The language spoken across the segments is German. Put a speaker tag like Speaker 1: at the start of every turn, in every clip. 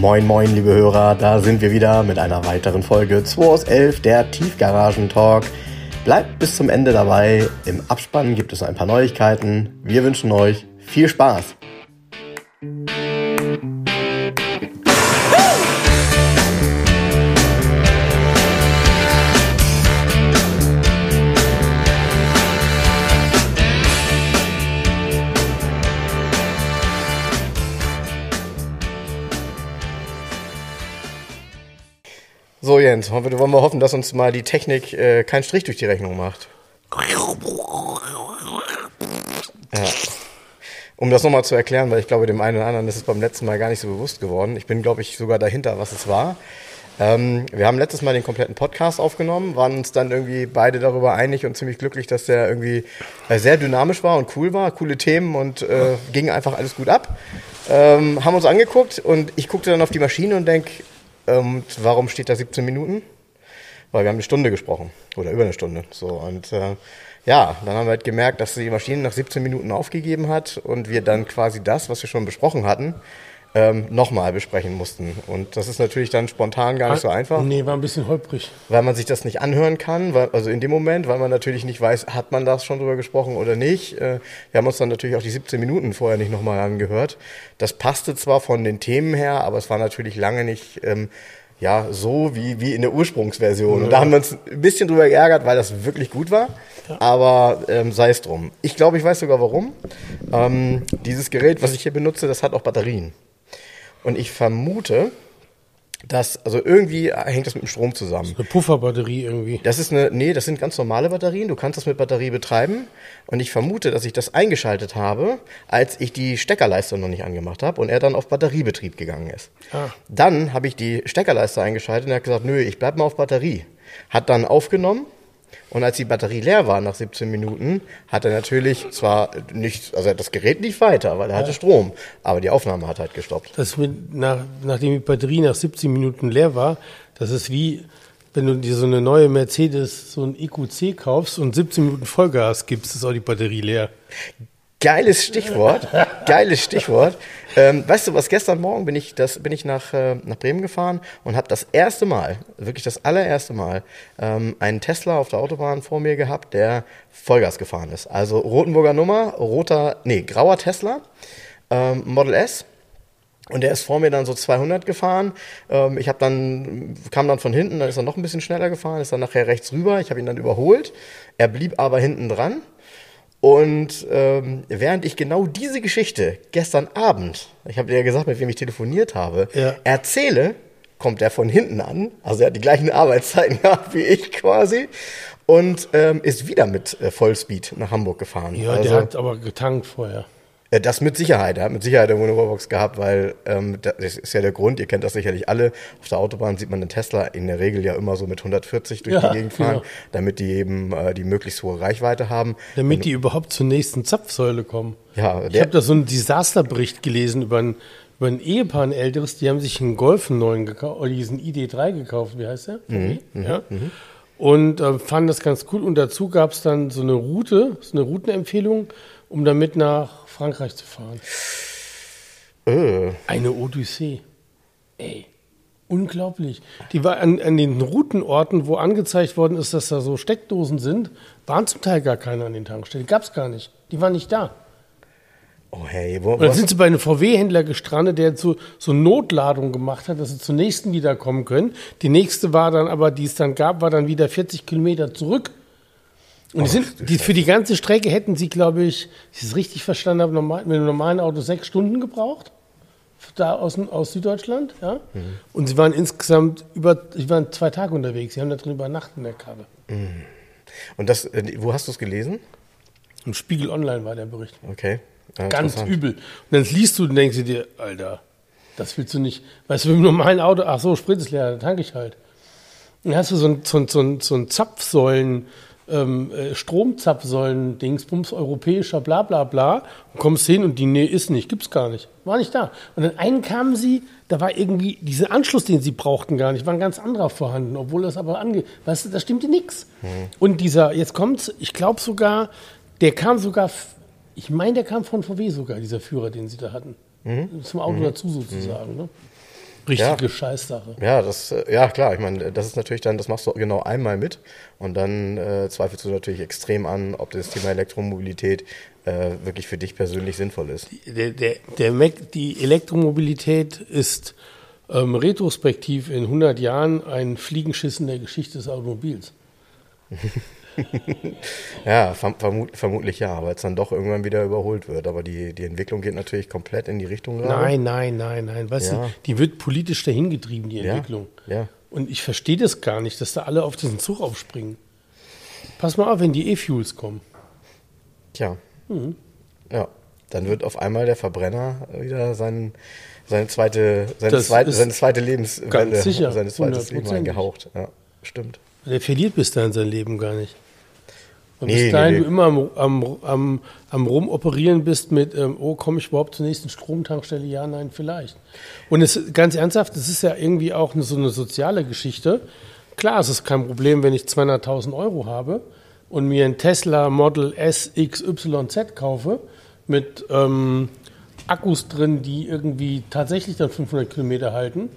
Speaker 1: Moin, moin, liebe Hörer, da sind wir wieder mit einer weiteren Folge 2 aus 11, der Tiefgaragen-Talk. Bleibt bis zum Ende dabei. Im Abspann gibt es ein paar Neuigkeiten. Wir wünschen euch viel Spaß. So, Jens, wollen wir hoffen, dass uns mal die Technik äh, keinen Strich durch die Rechnung macht. Ja. Um das nochmal zu erklären, weil ich glaube, dem einen oder anderen ist es beim letzten Mal gar nicht so bewusst geworden. Ich bin, glaube ich, sogar dahinter, was es war. Ähm, wir haben letztes Mal den kompletten Podcast aufgenommen, waren uns dann irgendwie beide darüber einig und ziemlich glücklich, dass der irgendwie äh, sehr dynamisch war und cool war, coole Themen und äh, ging einfach alles gut ab. Ähm, haben uns angeguckt und ich guckte dann auf die Maschine und denke, und ähm, warum steht da 17 Minuten? Weil wir haben eine Stunde gesprochen oder über eine Stunde. So und äh, ja, dann haben wir halt gemerkt, dass die Maschine nach 17 Minuten aufgegeben hat und wir dann quasi das, was wir schon besprochen hatten, ähm, nochmal besprechen mussten. Und das ist natürlich dann spontan gar nicht so einfach.
Speaker 2: Nee, war ein bisschen holprig.
Speaker 1: Weil man sich das nicht anhören kann, weil, also in dem Moment, weil man natürlich nicht weiß, hat man das schon drüber gesprochen oder nicht. Äh, wir haben uns dann natürlich auch die 17 Minuten vorher nicht nochmal angehört. Das passte zwar von den Themen her, aber es war natürlich lange nicht ähm, ja, so wie, wie in der Ursprungsversion. Ja. Und da haben wir uns ein bisschen drüber geärgert, weil das wirklich gut war. Ja. Aber ähm, sei es drum. Ich glaube, ich weiß sogar warum. Ähm, dieses Gerät, was ich hier benutze, das hat auch Batterien. Und ich vermute, dass, also irgendwie hängt das mit dem Strom zusammen. Das ist
Speaker 2: eine Pufferbatterie irgendwie.
Speaker 1: Das ist eine, nee, das sind ganz normale Batterien. Du kannst das mit Batterie betreiben. Und ich vermute, dass ich das eingeschaltet habe, als ich die Steckerleiste noch nicht angemacht habe und er dann auf Batteriebetrieb gegangen ist. Ah. Dann habe ich die Steckerleiste eingeschaltet und er hat gesagt, nö, ich bleib mal auf Batterie. Hat dann aufgenommen und als die Batterie leer war nach 17 Minuten, hat er natürlich zwar nicht, also das Gerät lief weiter, weil er hatte Strom, aber die Aufnahme hat halt gestoppt.
Speaker 2: Das mit, nach, nachdem die Batterie nach 17 Minuten leer war, das ist wie, wenn du dir so eine neue Mercedes, so ein EQC kaufst und 17 Minuten Vollgas gibst, ist auch die Batterie leer.
Speaker 1: Geiles Stichwort. Geiles Stichwort. Ähm, weißt du was, gestern Morgen bin ich, das, bin ich nach, äh, nach Bremen gefahren und habe das erste Mal, wirklich das allererste Mal, ähm, einen Tesla auf der Autobahn vor mir gehabt, der Vollgas gefahren ist. Also Rotenburger Nummer, roter, nee, grauer Tesla, ähm, Model S. Und der ist vor mir dann so 200 gefahren. Ähm, ich habe dann kam dann von hinten, dann ist er noch ein bisschen schneller gefahren, ist dann nachher rechts rüber. Ich habe ihn dann überholt. Er blieb aber hinten dran. Und ähm, während ich genau diese Geschichte gestern Abend, ich habe dir ja gesagt, mit wem ich telefoniert habe, ja. erzähle, kommt er von hinten an. Also er hat die gleichen Arbeitszeiten gehabt wie ich quasi. Und ähm, ist wieder mit äh, Vollspeed nach Hamburg gefahren.
Speaker 2: Ja,
Speaker 1: also,
Speaker 2: der hat aber getankt vorher.
Speaker 1: Das mit Sicherheit. Er hat mit Sicherheit eine Wunderbox gehabt, weil ähm, das ist ja der Grund, ihr kennt das sicherlich alle. Auf der Autobahn sieht man den Tesla in der Regel ja immer so mit 140 durch ja, die Gegend fahren, genau. damit die eben äh, die möglichst hohe Reichweite haben.
Speaker 2: Damit Und, die überhaupt zur nächsten Zapfsäule kommen.
Speaker 1: Ja,
Speaker 2: ich habe da so einen Desasterbericht gelesen über ein, über ein Ehepaar, ein älteres, die haben sich einen Golf einen neuen gekauft, oder diesen ID3 gekauft, wie heißt der? Mhm, ja. Mhm. mhm. Und äh, fanden das ganz cool. Und dazu gab es dann so eine Route, so eine Routenempfehlung, um damit nach Frankreich zu fahren. Äh. Eine Odyssee. Ey. Unglaublich. Die war an, an, den Routenorten, wo angezeigt worden ist, dass da so Steckdosen sind, waren zum Teil gar keine an den Tankstellen. Die gab es gar nicht. Die waren nicht da.
Speaker 1: Oh hey, wo,
Speaker 2: Und dann sind sie bei einem VW-Händler gestrandet, der so, so Notladung gemacht hat, dass sie zur nächsten wiederkommen können. Die nächste war dann aber, die es dann gab, war dann wieder 40 Kilometer zurück. Und sind, die, für die ganze Strecke hätten sie, glaube ich, ich es richtig verstanden habe, normal, mit einem normalen Auto sechs Stunden gebraucht. Da aus, aus Süddeutschland, ja. Mhm. Und sie waren insgesamt über, sie waren zwei Tage unterwegs. Sie haben da drin übernachtet in der Karre.
Speaker 1: Mhm. Und das, äh, wo hast du es gelesen?
Speaker 2: Im Spiegel Online war der Bericht.
Speaker 1: Okay.
Speaker 2: Ja, Ganz übel. Und dann liest du und denkst dir, Alter, das willst du nicht. Weißt du, mit einem normalen Auto, ach so, Sprit ist leer, dann tanke ich halt. dann hast du so ein, so so so ein Zapfsäulen, ähm, äh, Stromzapfsäulen, Dingsbums, europäischer, bla bla bla, und kommst hin und die, nee, ist nicht, gibt's gar nicht. War nicht da. Und dann einen kamen sie, da war irgendwie dieser Anschluss, den sie brauchten, gar nicht, war ein ganz anderer vorhanden, obwohl das aber ange, weißt du, da stimmte nichts. Mhm. Und dieser, jetzt kommt's, ich glaube sogar, der kam sogar, ich meine, der kam von VW sogar, dieser Führer, den sie da hatten. Mhm. Zum Auto mhm. dazu sozusagen, ne? Richtige Scheißsache.
Speaker 1: Ja, das, äh, ja klar, ich meine, das ist natürlich dann, das machst du genau einmal mit und dann äh, zweifelst du natürlich extrem an, ob das Thema Elektromobilität äh, wirklich für dich persönlich sinnvoll ist.
Speaker 2: Der, der, der Mac, die Elektromobilität ist ähm, retrospektiv in 100 Jahren ein Fliegenschiss in der Geschichte des Automobils.
Speaker 1: Ja, verm vermut vermutlich ja, weil es dann doch irgendwann wieder überholt wird. Aber die, die Entwicklung geht natürlich komplett in die Richtung gerade.
Speaker 2: Nein, nein, nein, nein. Weißt
Speaker 1: Ja.
Speaker 2: du, die wird politisch dahingetrieben, die
Speaker 1: Ja,
Speaker 2: Entwicklung.
Speaker 1: ja.
Speaker 2: Und ich verstehe das gar nicht, dass da alle auf diesen Zug aufspringen. Pass mal auf, wenn die E-Fuels kommen.
Speaker 1: Tja.
Speaker 2: Mhm.
Speaker 1: Ja, dann wird auf einmal der Verbrenner wieder sein, seine zweite, seine zweite, seine zweite Lebenswelle,
Speaker 2: ganz sicher,
Speaker 1: seine zweites Leben
Speaker 2: 100%.
Speaker 1: eingehaucht. Ja, stimmt.
Speaker 2: Der verliert bis dahin sein Leben gar nicht. Und
Speaker 1: Nee,
Speaker 2: bis dahin
Speaker 1: nee,
Speaker 2: du immer am, am, am, am Rumoperieren bist mit, ähm, oh, komme ich überhaupt zur nächsten Stromtankstelle? Ja, nein, vielleicht. Und es ganz ernsthaft, es ist ja irgendwie auch so eine soziale Geschichte. Klar, es ist kein Problem, wenn ich 200.000 Euro habe und mir ein Tesla Model S XYZ kaufe mit ähm, Akkus drin, die irgendwie tatsächlich dann 500 Kilometer halten.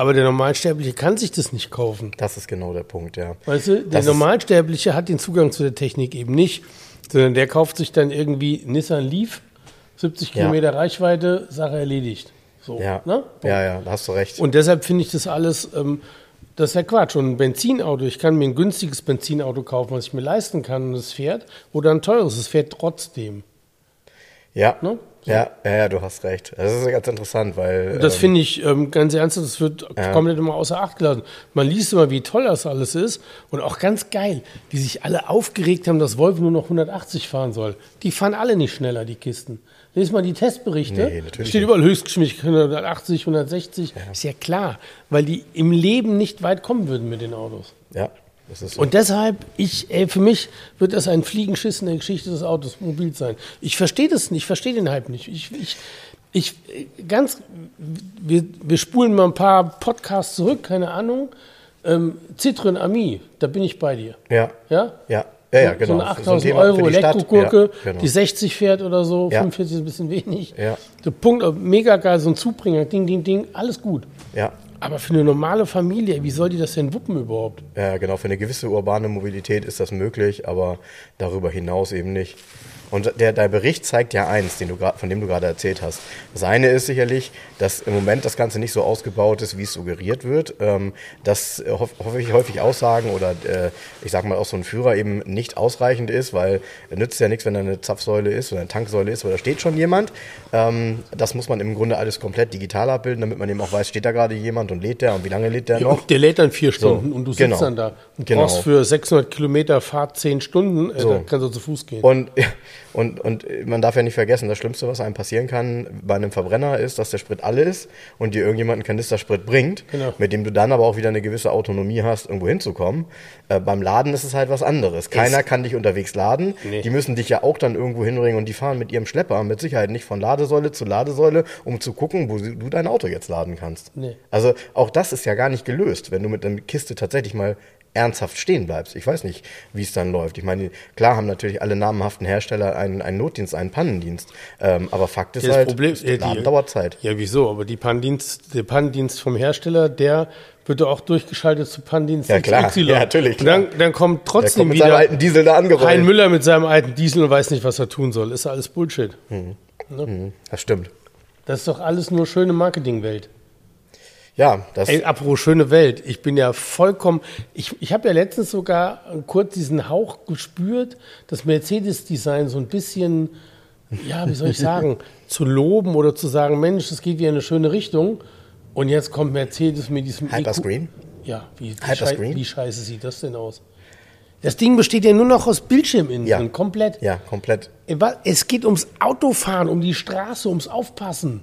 Speaker 2: Aber der Normalsterbliche kann sich das nicht kaufen.
Speaker 1: Das ist genau der Punkt, ja.
Speaker 2: Weißt du, der
Speaker 1: Das
Speaker 2: Normalsterbliche hat den Zugang zu der Technik eben nicht, sondern der kauft sich dann irgendwie Nissan Leaf, 70
Speaker 1: Ja.
Speaker 2: Kilometer Reichweite, Sache erledigt. So,
Speaker 1: Ja,
Speaker 2: ne?
Speaker 1: ja, ja, da hast du recht.
Speaker 2: Und deshalb finde ich das alles, ähm, das ist ja Quatsch. Und ein Benzinauto, ich kann mir ein günstiges Benzinauto kaufen, was ich mir leisten kann und es fährt, oder ein teures, es fährt trotzdem.
Speaker 1: ja,
Speaker 2: Ne?
Speaker 1: Ja, ja, ja, du hast recht. Das ist ganz interessant, weil
Speaker 2: Das
Speaker 1: ähm,
Speaker 2: finde ich ähm, ganz ernst, das wird
Speaker 1: Ja.
Speaker 2: komplett immer außer Acht gelassen. Man liest immer, wie toll das alles ist und auch ganz geil, wie sich alle aufgeregt haben, dass Volvo nur noch 180 fahren soll. Die fahren alle nicht schneller, die Kisten. Lies mal die Testberichte.
Speaker 1: Nee, natürlich
Speaker 2: Steht
Speaker 1: nicht.
Speaker 2: überall Höchstgeschwindigkeit 180, 160. Ist ja klar, weil die im Leben nicht weit kommen würden mit den Autos.
Speaker 1: ja, so.
Speaker 2: Und deshalb, ich, ey, für mich wird das ein Fliegenschiss in der Geschichte des Automobils sein. Ich verstehe das nicht, ich verstehe den Hype nicht. Ich, ich, ich ganz, wir, wir spulen mal ein paar Podcasts zurück, keine Ahnung. Ähm, Citroën Ami, da bin ich bei dir.
Speaker 1: ja,
Speaker 2: Ja?
Speaker 1: ja, ja, ja,
Speaker 2: So
Speaker 1: genau.
Speaker 2: eine
Speaker 1: So ein
Speaker 2: 8000
Speaker 1: Thema
Speaker 2: Euro
Speaker 1: für die Stadt.
Speaker 2: Elektrogurke,
Speaker 1: Ja, genau.
Speaker 2: die 60 fährt oder so,
Speaker 1: Ja.
Speaker 2: 45 ist ein bisschen wenig.
Speaker 1: Ja.
Speaker 2: Der Punkt, mega geil, so ein Zubringer, ding, ding, ding, alles gut.
Speaker 1: ja,
Speaker 2: Aber für eine normale Familie, wie soll die das denn wuppen überhaupt?
Speaker 1: Ja, genau, für eine gewisse urbane Mobilität ist das möglich, aber darüber hinaus eben nicht. Und der, der Bericht zeigt ja eins, den du von dem du gerade erzählt hast. Das eine ist sicherlich, dass im Moment das Ganze nicht so ausgebaut ist, wie es suggeriert wird. Ähm, dass äh, hoff, häufig, häufig Aussagen oder äh, ich sag mal auch so ein Führer eben nicht ausreichend ist, weil es nützt ja nichts, wenn da eine Zapfsäule ist oder eine Tanksäule ist oder da steht schon jemand. Ähm, das muss man im Grunde alles komplett digital abbilden, damit man eben auch weiß, steht da gerade jemand und lädt der und wie lange lädt der
Speaker 2: Ja,
Speaker 1: noch.
Speaker 2: der lädt dann vier Stunden und du sitzt
Speaker 1: genau.
Speaker 2: dann da und
Speaker 1: Genau.
Speaker 2: brauchst für 600 Kilometer Fahrt zehn Stunden, äh,
Speaker 1: So.
Speaker 2: kannst du zu Fuß gehen.
Speaker 1: Und, und, und man darf ja nicht vergessen, das Schlimmste, was einem passieren kann bei einem Verbrenner ist, dass der Sprit alle ist und dir irgendjemand einen Kanister Sprit bringt,
Speaker 2: Genau.
Speaker 1: mit dem du dann aber auch wieder eine gewisse Autonomie hast, irgendwo hinzukommen. Äh, beim Laden ist es halt was anderes. Keiner kann dich unterwegs laden.
Speaker 2: Nee.
Speaker 1: Die müssen dich ja auch dann irgendwo hinbringen und die fahren mit ihrem Schlepper mit Sicherheit nicht von Ladesäule zu Ladesäule, um zu gucken, wo du dein Auto jetzt laden kannst.
Speaker 2: Nee.
Speaker 1: Also auch das ist ja gar nicht gelöst, wenn du mit einer Kiste tatsächlich mal ernsthaft stehen bleibst. Ich weiß nicht, wie es dann läuft. Ich meine, klar haben natürlich alle namhaften Hersteller einen, einen Notdienst, einen Pannendienst. Ähm, aber Fakt ist
Speaker 2: Das
Speaker 1: halt,
Speaker 2: Problem- äh, die-
Speaker 1: dauert Zeit.
Speaker 2: ja, wieso? Aber die Pannendienst, der Pannendienst vom Hersteller, der wird auch durchgeschaltet zu Pannendienst
Speaker 1: Ja, klar.
Speaker 2: XY.
Speaker 1: Ja, natürlich,
Speaker 2: Und dann,
Speaker 1: klar.
Speaker 2: dann kommt trotzdem
Speaker 1: kommt
Speaker 2: wieder
Speaker 1: alten Diesel da angerollt.
Speaker 2: Hein Müller mit seinem alten Diesel und weiß nicht, was er tun soll. Ist alles Bullshit.
Speaker 1: Das stimmt.
Speaker 2: Das ist doch alles nur schöne Marketingwelt.
Speaker 1: Ja, das,
Speaker 2: Ey, apropos schöne Welt. Ich bin ja vollkommen. Ich, ich habe ja letztens sogar kurz diesen Hauch gespürt, das Mercedes-Design so ein bisschen, ja, wie soll ich sagen, zu loben oder zu sagen, Mensch, es geht wieder in eine schöne Richtung. Und jetzt kommt Mercedes mit diesem
Speaker 1: Hyperscreen?
Speaker 2: EQ Ja, wie, wie,
Speaker 1: Hyperscreen?
Speaker 2: wie scheiße sieht das denn aus? Das Ding besteht ja nur noch aus Bildschirminnen,
Speaker 1: Ja.
Speaker 2: komplett.
Speaker 1: ja, komplett.
Speaker 2: Es geht ums Autofahren, um die Straße, ums Aufpassen.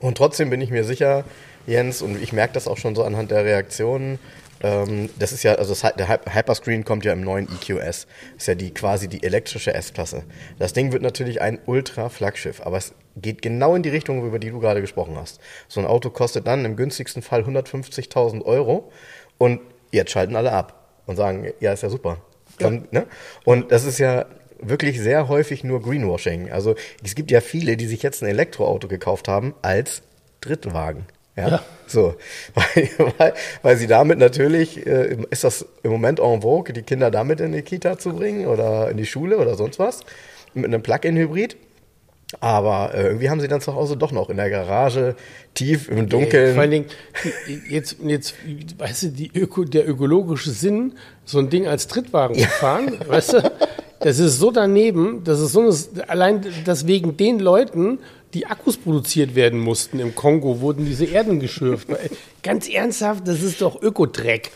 Speaker 1: Und trotzdem bin ich mir sicher, Jens, und ich merke das auch schon so anhand der Reaktionen, ähm, das ist ja, also das, der Hy- Hyperscreen kommt ja im neuen EQS. Ist ja die quasi die elektrische S-Klasse. Das Ding wird natürlich ein Ultra-Flaggschiff, aber es geht genau in die Richtung, über die du gerade gesprochen hast. So ein Auto kostet dann im günstigsten Fall 150.000 Euro und jetzt schalten alle ab und sagen, ja, ist ja super. Dann, ne? Und das ist ja wirklich sehr häufig nur Greenwashing. Also es gibt ja viele, die sich jetzt ein Elektroauto gekauft haben als Drittwagen. Ja.
Speaker 2: Ja.
Speaker 1: So. Weil, weil, weil sie damit natürlich, äh, ist das im Moment en vogue, die Kinder damit in die Kita zu bringen oder in die Schule oder sonst was. Mit einem Plug-in-Hybrid. Aber äh, irgendwie haben sie dann zu Hause doch noch in der Garage, tief im Dunkeln.
Speaker 2: Vor allen Dingen, jetzt, jetzt, weißt du, die Öko, der ökologische Sinn, so ein Ding als Trittwagen zu fahren, weißt du, das ist so daneben, das ist so eine, allein, dass wegen den Leuten, die Akkus produziert werden mussten im Kongo, wurden diese Erden geschürft. Ganz ernsthaft, das ist doch Ökodreck.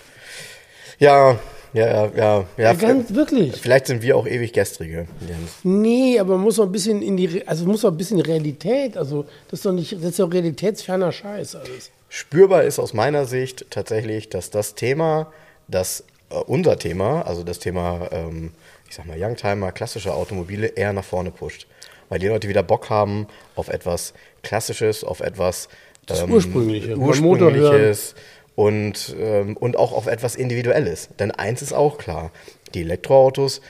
Speaker 1: Ja, ja, ja, ja. ja
Speaker 2: Ganz wirklich.
Speaker 1: Vielleicht sind wir auch ewig gestrige. Jens.
Speaker 2: Nee, aber man muss auch ein bisschen in die, also muss auch ein bisschen Realität, also das ist doch nicht, das ist doch realitätsferner Scheiß alles.
Speaker 1: Spürbar ist aus meiner Sicht tatsächlich, dass das Thema, das äh, unser Thema, also das Thema, ähm, ich sag mal, Youngtimer, klassische Automobile eher nach vorne pusht. Weil die Leute wieder Bock haben auf etwas Klassisches, auf etwas
Speaker 2: Das
Speaker 1: ähm,
Speaker 2: Ursprüngliche.
Speaker 1: Ursprüngliches und, ähm, und auch auf etwas Individuelles. Denn eins ist auch klar, die Elektroautos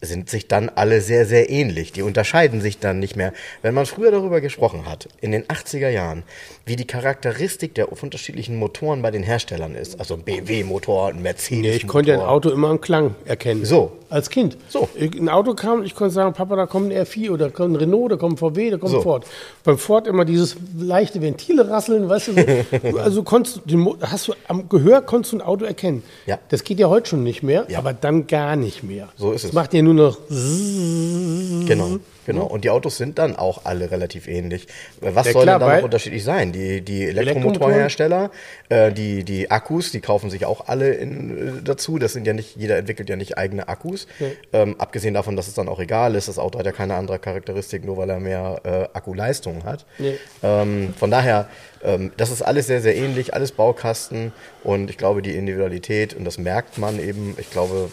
Speaker 1: sind sich dann alle sehr, sehr ähnlich. Die unterscheiden sich dann nicht mehr. Wenn man früher darüber gesprochen hat, in den 80er Jahren, wie die Charakteristik der unterschiedlichen Motoren bei den Herstellern ist, also ein BMW-Motor, ein Mercedes-Motor.
Speaker 2: Nee, ich konnte ja ein Auto immer am Klang erkennen.
Speaker 1: So.
Speaker 2: Als Kind.
Speaker 1: So.
Speaker 2: Ein Auto kam, ich konnte sagen, Papa, da kommt ein R4 oder da kommt ein Renault, da kommt ein VW, da kommt
Speaker 1: So.
Speaker 2: ein Ford. Beim Ford immer dieses leichte Ventile rasseln, weißt du, so. also konntest du, hast du am Gehör konntest du ein Auto erkennen.
Speaker 1: Ja.
Speaker 2: Das geht ja heute schon nicht mehr,
Speaker 1: Ja.
Speaker 2: aber dann gar nicht mehr.
Speaker 1: So ist
Speaker 2: Es
Speaker 1: es.
Speaker 2: macht ja nur noch
Speaker 1: Genau, genau. Und die Autos sind dann auch alle relativ ähnlich. Was
Speaker 2: Ja,
Speaker 1: soll
Speaker 2: klar,
Speaker 1: denn da noch unterschiedlich sein? Die, die? Elektromotorhersteller, äh, die, die Akkus, die kaufen sich auch alle in, äh, dazu. Das sind ja nicht, jeder entwickelt ja nicht eigene Akkus. Ähm, abgesehen davon, dass es dann auch egal ist. Das Auto hat ja keine andere Charakteristik, nur weil er mehr äh, Akkuleistung hat.
Speaker 2: Nee.
Speaker 1: Ähm, von daher, ähm, das ist alles sehr, sehr ähnlich, alles Baukasten. Und ich glaube, die Individualität, und das merkt man eben, ich glaube,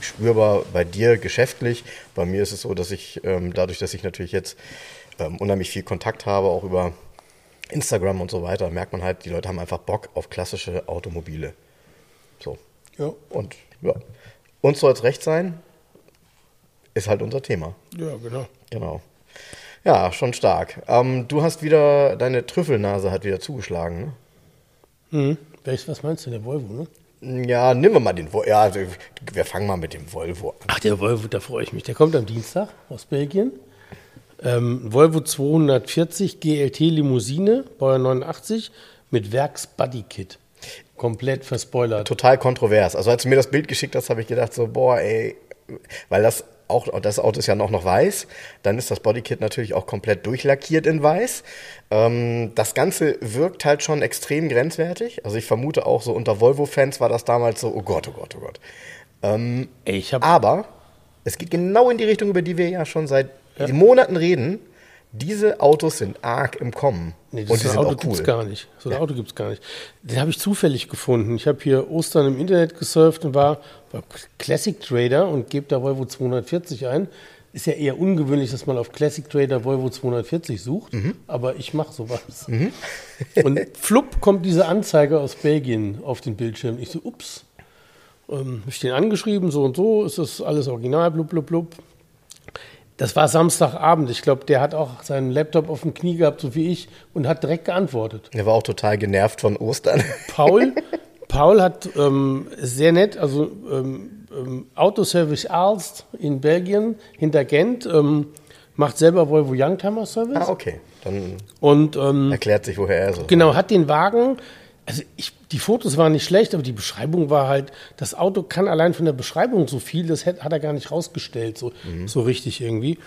Speaker 1: spürbar bei dir geschäftlich. Bei mir ist es so, dass ich ähm, dadurch, dass ich natürlich jetzt ähm, unheimlich viel Kontakt habe, auch über Instagram und so weiter, merkt man halt, die Leute haben einfach Bock auf klassische Automobile. So.
Speaker 2: Ja,
Speaker 1: Und ja, uns soll es recht sein, ist halt unser Thema.
Speaker 2: ja genau.
Speaker 1: Genau. Ja, schon stark. Ähm, du hast wieder, deine Trüffelnase hat wieder zugeschlagen, ne?
Speaker 2: Mhm. Welches, was meinst du, der Volvo, ne?
Speaker 1: Ja, nehmen wir mal den Volvo. Ja, also, wir fangen mal mit dem Volvo an.
Speaker 2: Ach, der Volvo, da freue ich mich. Der kommt am Dienstag aus Belgien. Ähm, Volvo 240 GLT Limousine, Baujahr 89, mit Werks-Buddy-Kit. Komplett verspoilert.
Speaker 1: Total kontrovers. Also als du mir das Bild geschickt hast, habe ich gedacht so, boah, ey, weil das auch, das Auto ist ja noch, noch weiß, dann ist das Bodykit natürlich auch komplett durchlackiert in weiß. Ähm, das Ganze wirkt halt schon extrem grenzwertig. Also ich vermute auch so unter Volvo-Fans war das damals so, oh Gott, oh Gott, oh Gott.
Speaker 2: Ey, ich
Speaker 1: Aber es geht genau in die Richtung, über die wir ja schon seit Monaten reden. Diese Autos sind arg im Kommen.
Speaker 2: Nee, das
Speaker 1: und die sind
Speaker 2: Auto
Speaker 1: auch
Speaker 2: gibt's
Speaker 1: cool.
Speaker 2: gar nicht. So ein Auto gibt's gar nicht. Den habe ich zufällig gefunden. Ich habe hier Ostern im Internet gesurft und war bei Classic Trader und gebe da Volvo 240 ein. Ist ja eher ungewöhnlich, dass man auf Classic Trader Volvo 240 sucht,
Speaker 1: Mhm.
Speaker 2: aber ich mache sowas. und flupp kommt diese Anzeige aus Belgien auf den Bildschirm. Ich so, ups. Ähm, ich den angeschrieben, so und so, ist das alles original, blub, blub, blub. Das war Samstagabend. Ich glaube, der hat auch seinen Laptop auf dem Knie gehabt, so wie ich, und hat direkt geantwortet.
Speaker 1: Der war auch total genervt von Ostern.
Speaker 2: Paul, Paul hat ähm, sehr nett, also ähm, ähm, Autoservice Aalst in Belgien, hinter Gent, ähm, macht selber Volvo Youngtimer Service
Speaker 1: ah, okay. Dann
Speaker 2: und ähm,
Speaker 1: erklärt sich, woher er so
Speaker 2: Genau, hat den Wagen. Also ich, die Fotos waren nicht schlecht, aber die Beschreibung war halt, das Auto kann allein von der Beschreibung so viel, das hat, hat er gar nicht rausgestellt, so, so richtig irgendwie.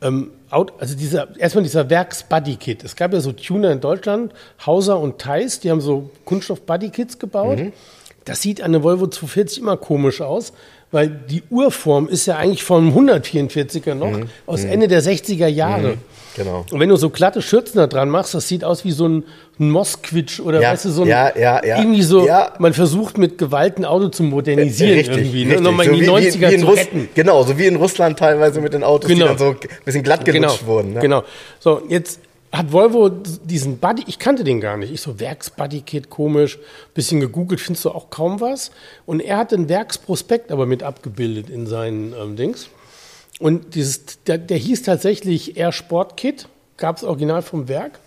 Speaker 2: Ähm, Aut- also dieser, erstmal dieser Werks-Buddy-Kit. Es gab ja so Tuner in Deutschland, Hauser und Theis, die haben so Kunststoff-Buddy-Kits gebaut. Das sieht an der Volvo 240 immer komisch aus, weil die Urform ist ja eigentlich vom 144er noch, aus Ende der 60er Jahre.
Speaker 1: Genau.
Speaker 2: Und wenn du so glatte Schürzen da dran machst, das sieht aus wie so ein, Mosquitsch oder
Speaker 1: Ja,
Speaker 2: weißt du, so ein,
Speaker 1: ja, ja, ja.
Speaker 2: irgendwie so,
Speaker 1: Ja.
Speaker 2: man versucht mit Gewalt ein Auto zu modernisieren irgendwie, ne?
Speaker 1: richtig.
Speaker 2: nochmal
Speaker 1: So
Speaker 2: in die
Speaker 1: wie- wie-
Speaker 2: 90er
Speaker 1: wie in
Speaker 2: zu
Speaker 1: Russ-
Speaker 2: retten.
Speaker 1: Genau, so wie in Russland teilweise mit den Autos,
Speaker 2: Genau.
Speaker 1: die dann so ein bisschen glatt gelutscht wurden. Ne?
Speaker 2: Genau. So, jetzt hat Volvo diesen Buddy, ich kannte den gar nicht. Ich so, Werks-Buddy-Kit, komisch, bisschen gegoogelt, findest du auch kaum was. Und er hat den Werksprospekt aber mit abgebildet in seinen ähm, Dings. Und dieses, der, der hieß tatsächlich Air Sport Kit, gab es original vom Werk.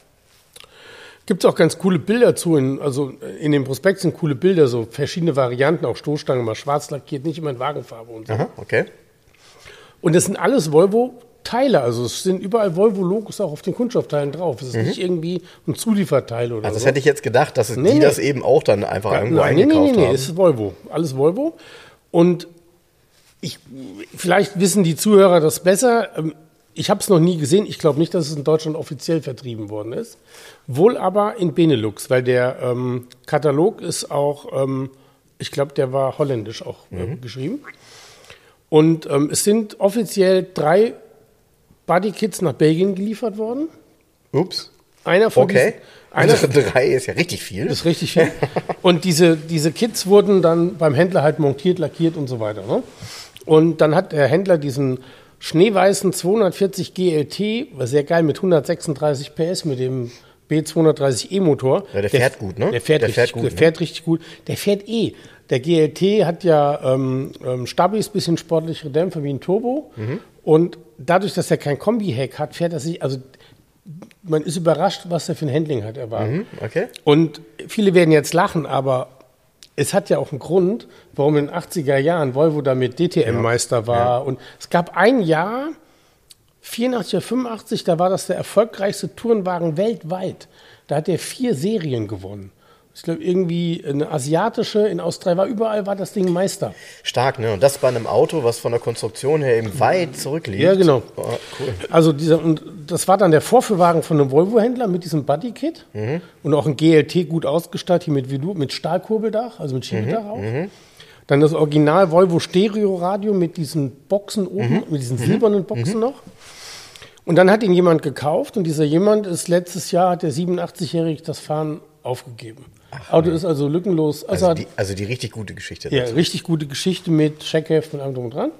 Speaker 2: Gibt es auch ganz coole Bilder zu, in, also in dem Prospekt sind coole Bilder, so verschiedene Varianten, auch Stoßstangen, mal schwarz lackiert, nicht immer in Wagenfarbe und so.
Speaker 1: Aha, okay.
Speaker 2: Und das sind alles Volvo-Teile, also es sind überall Volvo-Logos auch auf den Kunststoffteilen drauf. Es ist nicht irgendwie ein Zulieferteil oder
Speaker 1: Also das
Speaker 2: so.
Speaker 1: hätte ich jetzt gedacht, dass
Speaker 2: Nee,
Speaker 1: die
Speaker 2: nee.
Speaker 1: das eben auch dann einfach irgendwo
Speaker 2: Nein, nee,
Speaker 1: eingekauft
Speaker 2: nee, nee,
Speaker 1: haben.
Speaker 2: es ist Volvo. Alles Volvo. Und ich, vielleicht wissen die Zuhörer das besser. Ähm, Ich habe es noch nie gesehen. Ich glaube nicht, dass es in Deutschland offiziell vertrieben worden ist. Wohl aber in Benelux, weil der ähm, Katalog ist auch, ähm, ich glaube, der war holländisch auch äh, geschrieben. Und ähm, es sind offiziell drei Bodykits nach Belgien geliefert worden.
Speaker 1: Ups.
Speaker 2: Einer von
Speaker 1: Okay.
Speaker 2: diesen, einer,
Speaker 1: Also drei ist ja richtig viel.
Speaker 2: das ist richtig viel. Und diese, diese Kits wurden dann beim Händler halt montiert, lackiert und so weiter. Ne? Und dann hat der Händler diesen schneeweißen 240 GLT, war sehr geil, mit 136 PS, mit dem B230 E-Motor.
Speaker 1: Ja, der fährt gut, ne?
Speaker 2: Der fährt,
Speaker 1: Der
Speaker 2: richtig,
Speaker 1: fährt gut,
Speaker 2: Der
Speaker 1: ne?
Speaker 2: fährt richtig gut. Der fährt eh. Der GLT hat ja ähm, ähm, Stabis, bisschen sportlichere Dämpfer wie ein Turbo.
Speaker 1: Mhm.
Speaker 2: Und dadurch, dass er kein Kombi-Heck hat, fährt er sich, also man ist überrascht, was er für ein Handling hat. Er war.
Speaker 1: Mhm, okay.
Speaker 2: Und viele werden jetzt lachen, aber es hat ja auch einen Grund, warum in den 80er Jahren Volvo damit DTM-Meister war. Und es gab ein Jahr, 84 oder 85, da war das der erfolgreichste Tourenwagen weltweit. Da hat er vier Serien gewonnen. Ich glaube, irgendwie eine asiatische, in Australien war überall war das Ding Meister.
Speaker 1: Stark, ne? Und das bei einem Auto, was von der Konstruktion her eben weit zurückliegt.
Speaker 2: Ja, genau.
Speaker 1: Oh, cool.
Speaker 2: Also dieser, und das war dann der Vorführwagen von einem Volvo-Händler mit diesem Buddy-Kit und auch ein GLT gut ausgestattet hier mit mit Stahlkurbeldach, also mit Schiebedach auch. Dann das Original Volvo Stereo-Radio mit diesen Boxen oben, mit diesen silbernen Boxen noch. Und dann hat ihn jemand gekauft und dieser jemand ist letztes Jahr, hat der 87-Jährige das Fahren aufgegeben. Auto ist also lückenlos. Also,
Speaker 1: Also die, also die richtig gute Geschichte.
Speaker 2: ja,
Speaker 1: dazu.
Speaker 2: richtig gute Geschichte mit Checkheft und allem drum und dran.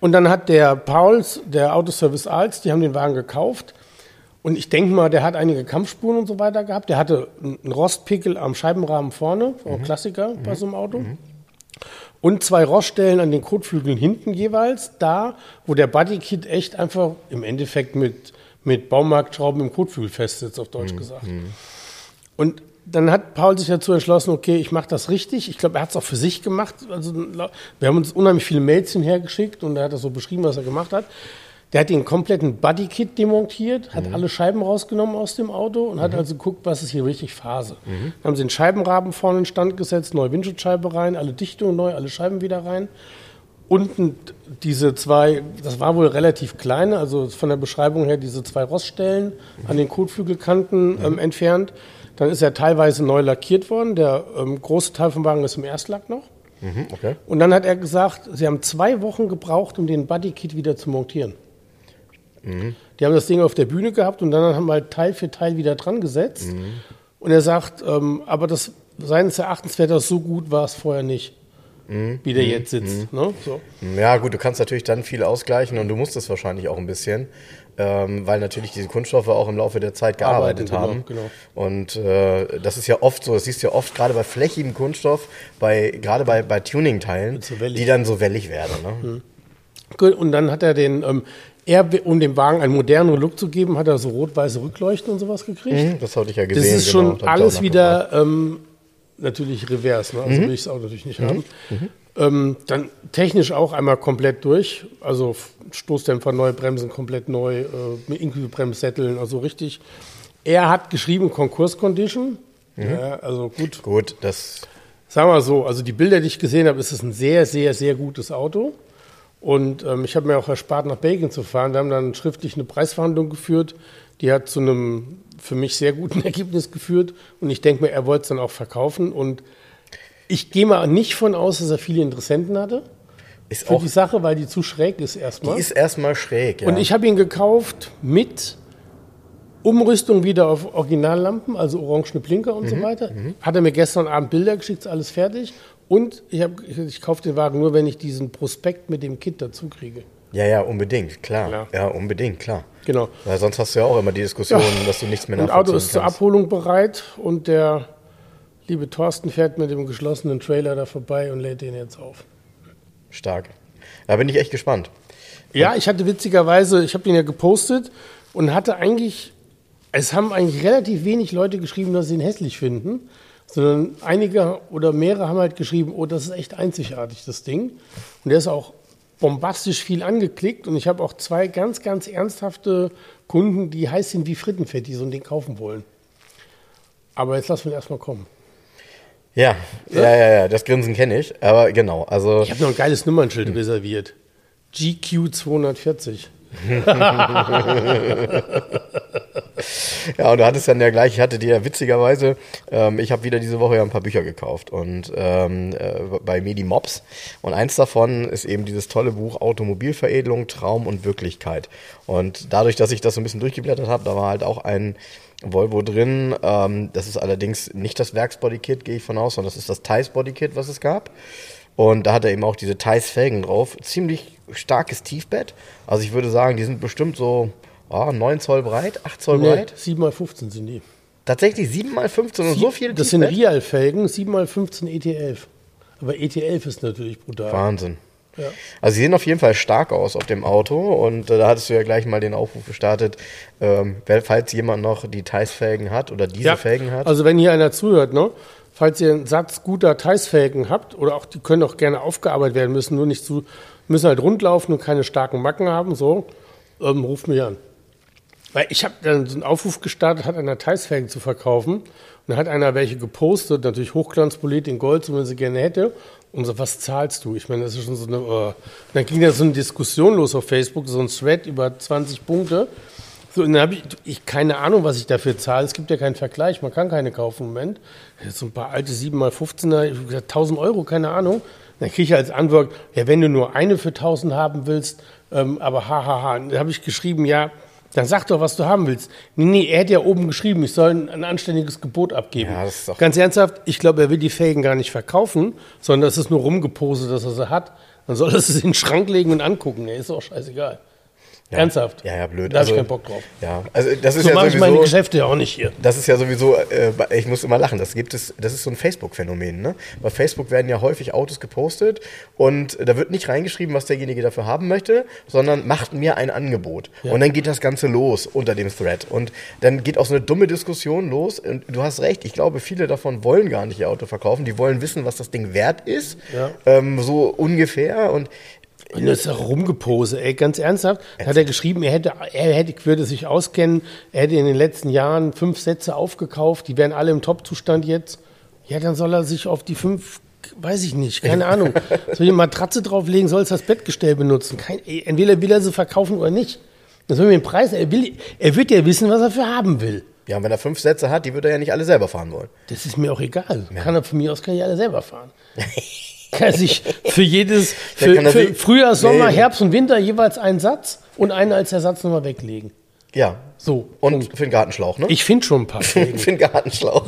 Speaker 2: Und dann hat der Pauls, der Autoservice Alts, die haben den Wagen gekauft. Und ich denke mal, der hat einige Kampfspuren und so weiter gehabt. Der hatte einen Rostpickel am Scheibenrahmen vorne, auch
Speaker 1: Mhm.
Speaker 2: Klassiker bei so einem Auto. Und zwei Roststellen an den Kotflügeln hinten jeweils, da, wo der Bodykit echt einfach im Endeffekt mit, mit Baumarktschrauben im Kotflügel festsitzt, auf
Speaker 1: Mhm.
Speaker 2: Deutsch gesagt. Und dann hat Paul sich dazu entschlossen, okay, ich mache das richtig. Ich glaube, er hat es auch für sich gemacht. Also, wir haben uns unheimlich viele Mails hinhergeschickt und er hat das so beschrieben, was er gemacht hat. Der hat den kompletten Bodykit demontiert, hat alle Scheiben rausgenommen aus dem Auto und hat also geguckt, was ist hier richtig Phase. Dann haben sie den Scheibenrahmen vorne in Stand gesetzt, neue Windschutzscheibe rein, alle Dichtungen neu, alle Scheiben wieder rein. Unten diese zwei, das war wohl relativ kleine, also von der Beschreibung her diese zwei Roststellen an den Kotflügelkanten ähm, entfernt. Dann ist er teilweise neu lackiert worden. Der ähm, große Teil vom Wagen ist im Erstlack noch.
Speaker 1: Mhm, okay.
Speaker 2: Und dann hat er gesagt, sie haben zwei Wochen gebraucht, um den Bodykit wieder zu montieren. Die haben das Ding auf der Bühne gehabt und dann haben wir halt Teil für Teil wieder dran gesetzt. Und er sagt, ähm, aber das seines Erachtens wäre das so gut, war es vorher nicht, wie der jetzt sitzt. Ne? So.
Speaker 1: Ja, gut, du kannst natürlich dann viel ausgleichen und du musst es wahrscheinlich auch ein bisschen, ähm, weil natürlich diese Kunststoffe auch im Laufe der Zeit gearbeitet
Speaker 2: Arbeiten, genau,
Speaker 1: haben.
Speaker 2: genau.
Speaker 1: Und äh, das ist ja oft so, das siehst du ja oft gerade bei flächigem Kunststoff, bei, gerade bei, bei Tuning-Teilen,
Speaker 2: so
Speaker 1: die dann so wellig werden. Ne?
Speaker 2: Gut, Und dann hat er den, ähm, er, um dem Wagen einen moderneren Look zu geben, hat er so rot-weiße Rückleuchten und sowas gekriegt.
Speaker 1: Mhm, Das hatte ich ja
Speaker 2: Das
Speaker 1: gesehen.
Speaker 2: ist
Speaker 1: genau,
Speaker 2: schon
Speaker 1: da hab ich auch
Speaker 2: alles wieder ähm, natürlich revers, ne? also will ich es auch natürlich nicht haben. Ähm, dann technisch auch einmal komplett durch, also Stoßdämpfer neu, Bremsen komplett neu, äh, mit inklusive Bremssätteln, also richtig. Er hat geschrieben Konkurs-Condition, ja, also gut,
Speaker 1: Gut, das
Speaker 2: Sagen wir mal so, also die Bilder, die ich gesehen habe, ist es ein sehr, sehr, sehr gutes Auto. Und ähm, ich habe mir auch erspart, nach Belgien zu fahren. Wir haben dann schriftlich eine Preisverhandlung geführt. Die hat zu einem für mich sehr guten Ergebnis geführt. Und ich denke mir, er wollte es dann auch verkaufen. Und ich gehe mal nicht von aus, dass er viele Interessenten hatte
Speaker 1: ist
Speaker 2: für
Speaker 1: auch,
Speaker 2: die Sache, weil die zu schräg ist erstmal.
Speaker 1: die ist erstmal schräg. Ja.
Speaker 2: Und ich habe ihn gekauft mit Umrüstung wieder auf Originallampen, also orangene Blinker und
Speaker 1: Mhm,
Speaker 2: so weiter. Hat er mir gestern Abend Bilder geschickt, ist alles fertig. Und ich, hab, ich, ich kaufe den Wagen nur, wenn ich diesen Prospekt mit dem Kit dazu kriege.
Speaker 1: ja, ja, unbedingt, klar.
Speaker 2: Klar.
Speaker 1: Ja, unbedingt, klar.
Speaker 2: Genau.
Speaker 1: Weil sonst hast du ja auch immer die Diskussion, dass du nichts mehr
Speaker 2: Und Auto
Speaker 1: nachvollziehen
Speaker 2: ist zur
Speaker 1: kannst.
Speaker 2: Abholung bereit und der liebe Thorsten fährt mit dem geschlossenen Trailer da vorbei und lädt den jetzt auf.
Speaker 1: Stark. Da bin ich echt gespannt.
Speaker 2: Ja, ich hatte witzigerweise, ich habe den ja gepostet und hatte eigentlich Es haben eigentlich relativ wenig Leute geschrieben, dass sie ihn hässlich finden, sondern einige oder mehrere haben halt geschrieben, oh, das ist echt einzigartig, das Ding. Und der ist auch bombastisch viel angeklickt und ich habe auch zwei ganz, ganz ernsthafte Kunden, die heiß sind wie Frittenfett, die so ein Ding kaufen wollen. Aber jetzt lassen wir erstmal kommen.
Speaker 1: Ja, ja, ja, ja, das Grinsen kenne ich. Aber genau, also.
Speaker 2: Ich habe noch ein geiles Nummernschild reserviert. GQ 240.
Speaker 1: Ja, und du hattest dann ja gleich, ich hatte dir witzigerweise, ähm, ich habe wieder diese Woche ja ein paar Bücher gekauft und ähm, äh, bei Medi Mops und eins davon ist eben dieses tolle Buch Automobilveredelung, Traum und Wirklichkeit. Und dadurch, dass ich das so ein bisschen durchgeblättert habe, da war halt auch ein Volvo drin. Ähm, das ist allerdings nicht das Werksbodykit, gehe ich von aus, sondern das ist das Thais Bodykit, was es gab. Und da hat er eben auch diese Thais Felgen drauf. Ziemlich starkes Tiefbett. Also ich würde sagen, die sind bestimmt so oh, 9 Zoll breit, 8 Zoll
Speaker 2: Nee,
Speaker 1: breit.
Speaker 2: 7x15 sind die.
Speaker 1: Tatsächlich 7 mal 15 und so viel
Speaker 2: Das sind
Speaker 1: Tiefbett?
Speaker 2: Rial-Felgen, 7x15 ET11. Aber ET11 ist natürlich brutal.
Speaker 1: Wahnsinn.
Speaker 2: Ja.
Speaker 1: Also sie sehen auf jeden Fall stark aus auf dem Auto und äh, da hattest du ja gleich mal den Aufruf gestartet, ähm, falls jemand noch die Thais-Felgen hat oder diese
Speaker 2: Ja,
Speaker 1: Felgen hat.
Speaker 2: Also wenn hier einer zuhört, ne? falls ihr einen Satz guter Teilsfelgen habt, oder auch die können auch gerne aufgearbeitet werden, müssen nur nicht zu, müssen halt rundlaufen und keine starken Macken haben, so, ähm, ruft mich an. Weil ich habe dann so einen Aufruf gestartet, hat einer Teilsfelgen zu verkaufen. Und dann hat einer welche gepostet, natürlich Hochglanzpolit in Gold, so wenn sie gerne hätte. Und so, was zahlst du? Ich meine, das ist schon so eine. Äh. Dann ging da so eine Diskussion los auf Facebook, so ein Thread über 20 Punkte. So, und dann habe ich, ich keine Ahnung, was ich dafür zahle. Es gibt ja keinen Vergleich, man kann keine kaufen im Moment. So ein paar alte 7x15er, ich gesagt, 1000 Euro, keine Ahnung. Dann kriege ich als Antwort, ja, wenn du nur eine für 1000 haben willst, ähm, aber hahaha. Ha, ha. Dann habe ich geschrieben, ja, dann sag doch, was du haben willst. Nee, nee, er hat ja oben geschrieben, ich soll ein, ein anständiges Gebot abgeben.
Speaker 1: Ja, das ist doch-
Speaker 2: Ganz ernsthaft, ich glaube, er will die Felgen gar nicht verkaufen, sondern es ist nur rumgepostet, dass er sie hat. Dann soll er es in den Schrank legen und angucken. Ja, ist auch scheißegal. Ernsthaft.
Speaker 1: Ja, ja, blöd.
Speaker 2: Da habe
Speaker 1: Also-
Speaker 2: ich keinen Bock drauf.
Speaker 1: Ja, also das ist
Speaker 2: So
Speaker 1: ja
Speaker 2: mache ich meine
Speaker 1: sowieso.
Speaker 2: Geschäfte ja auch nicht hier.
Speaker 1: Das ist ja sowieso, äh, ich muss immer lachen, das gibt es, das ist so ein Facebook-Phänomen, ne? Bei Facebook werden ja häufig Autos gepostet und da wird nicht reingeschrieben, was derjenige dafür haben möchte, sondern macht mir ein Angebot. Und dann geht das Ganze los unter dem Thread. Und dann geht auch so eine dumme Diskussion los. Und du hast recht, ich glaube, viele davon wollen gar nicht ihr Auto verkaufen, die wollen wissen, was das Ding wert ist.
Speaker 2: Ja.
Speaker 1: Ähm, so ungefähr. Und
Speaker 2: Und das ist auch rumgepose, ey, ganz ernsthaft. Da hat er geschrieben, er hätte, er hätte, würde sich auskennen, er hätte in den letzten Jahren fünf Sätze aufgekauft, die wären alle im Top-Zustand jetzt. Ja, dann soll er sich auf die fünf, weiß ich nicht, keine Ahnung, soll die Matratze drauflegen, soll es das Bettgestell benutzen. Kein, ey, entweder will er sie verkaufen oder nicht. Das soll mir den Preis, er will, er wird ja wissen, was er für haben will.
Speaker 1: ja, und wenn er fünf Sätze hat, die würde er ja nicht alle selber fahren wollen.
Speaker 2: Das ist mir auch egal. Kann er von mir aus, kann ich alle selber fahren. kann sich für jedes,
Speaker 1: Der
Speaker 2: für, für Frühjahr, Sommer,
Speaker 1: Nee.
Speaker 2: Herbst und Winter jeweils einen Satz und einen als Ersatz nochmal weglegen.
Speaker 1: Ja.
Speaker 2: So.
Speaker 1: Und
Speaker 2: Punkt.
Speaker 1: für den Gartenschlauch, ne?
Speaker 2: Ich finde schon ein paar
Speaker 1: für den Gartenschlauch.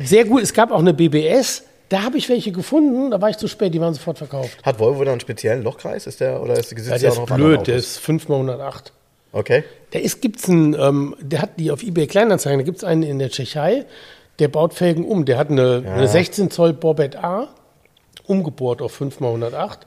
Speaker 2: Sehr gut, es gab auch eine BBS, da habe ich welche gefunden, da war ich zu spät, die waren sofort verkauft.
Speaker 1: Hat Volvo dann einen speziellen Lochkreis? Ist der, oder ist die
Speaker 2: Ja, der ist blöd, der ist 5 mal 108.
Speaker 1: Okay.
Speaker 2: Da ist, gibt's einen, ähm, der hat die auf eBay Kleinanzeigen, da gibt es einen in der Tschechei, der baut Felgen um. Der hat eine, eine 16 Zoll Borbett A, umgebohrt auf 5x108.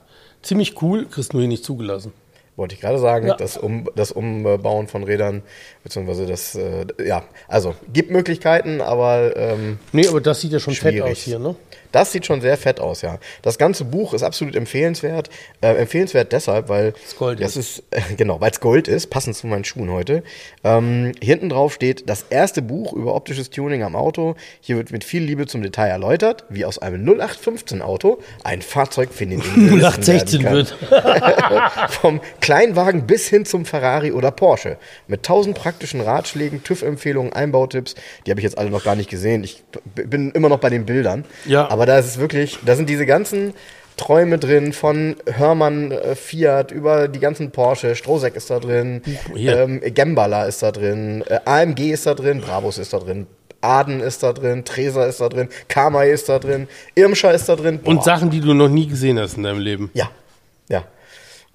Speaker 2: Ziemlich cool, kriegst nur hier nicht zugelassen.
Speaker 1: Wollte ich gerade sagen,
Speaker 2: Ja.
Speaker 1: das, um, das Umbauen von Rädern, beziehungsweise das, äh, ja, also gibt Möglichkeiten, aber ähm,
Speaker 2: Nee, aber das sieht ja schon fett
Speaker 1: Schwierig.
Speaker 2: aus hier, ne?
Speaker 1: Das sieht schon sehr fett aus, ja. Das ganze Buch ist absolut empfehlenswert. Äh, empfehlenswert deshalb, weil
Speaker 2: Es Gold
Speaker 1: das ist, äh, genau, weil es Gold ist, passend zu meinen Schuhen heute. Ähm, hinten drauf steht das erste Buch über optisches Tuning am Auto. Hier wird mit viel Liebe zum Detail erläutert, wie aus einem 0815 Auto ein Fahrzeug Individualisten
Speaker 2: 0816
Speaker 1: werden kann. Vom Kleinwagen bis hin zum Ferrari oder Porsche. Mit tausend praktischen Ratschlägen, TÜV-Empfehlungen, Einbautipps. Die habe ich jetzt alle noch gar nicht gesehen. Ich bin immer noch bei den Bildern.
Speaker 2: Ja.
Speaker 1: Aber da ist es wirklich, da sind diese ganzen Träume drin von Hörmann, äh, Fiat, über die ganzen Porsche, Strohsack ist da drin, ähm, Gembala ist da drin, äh, AMG ist da drin, Brabus ist da drin. Aden ist da drin, Treser ist da drin, Kamai ist da drin, Irmscher ist da drin.
Speaker 2: Und
Speaker 1: Boah.
Speaker 2: Sachen, die du noch nie gesehen hast in deinem Leben.
Speaker 1: Ja, ja.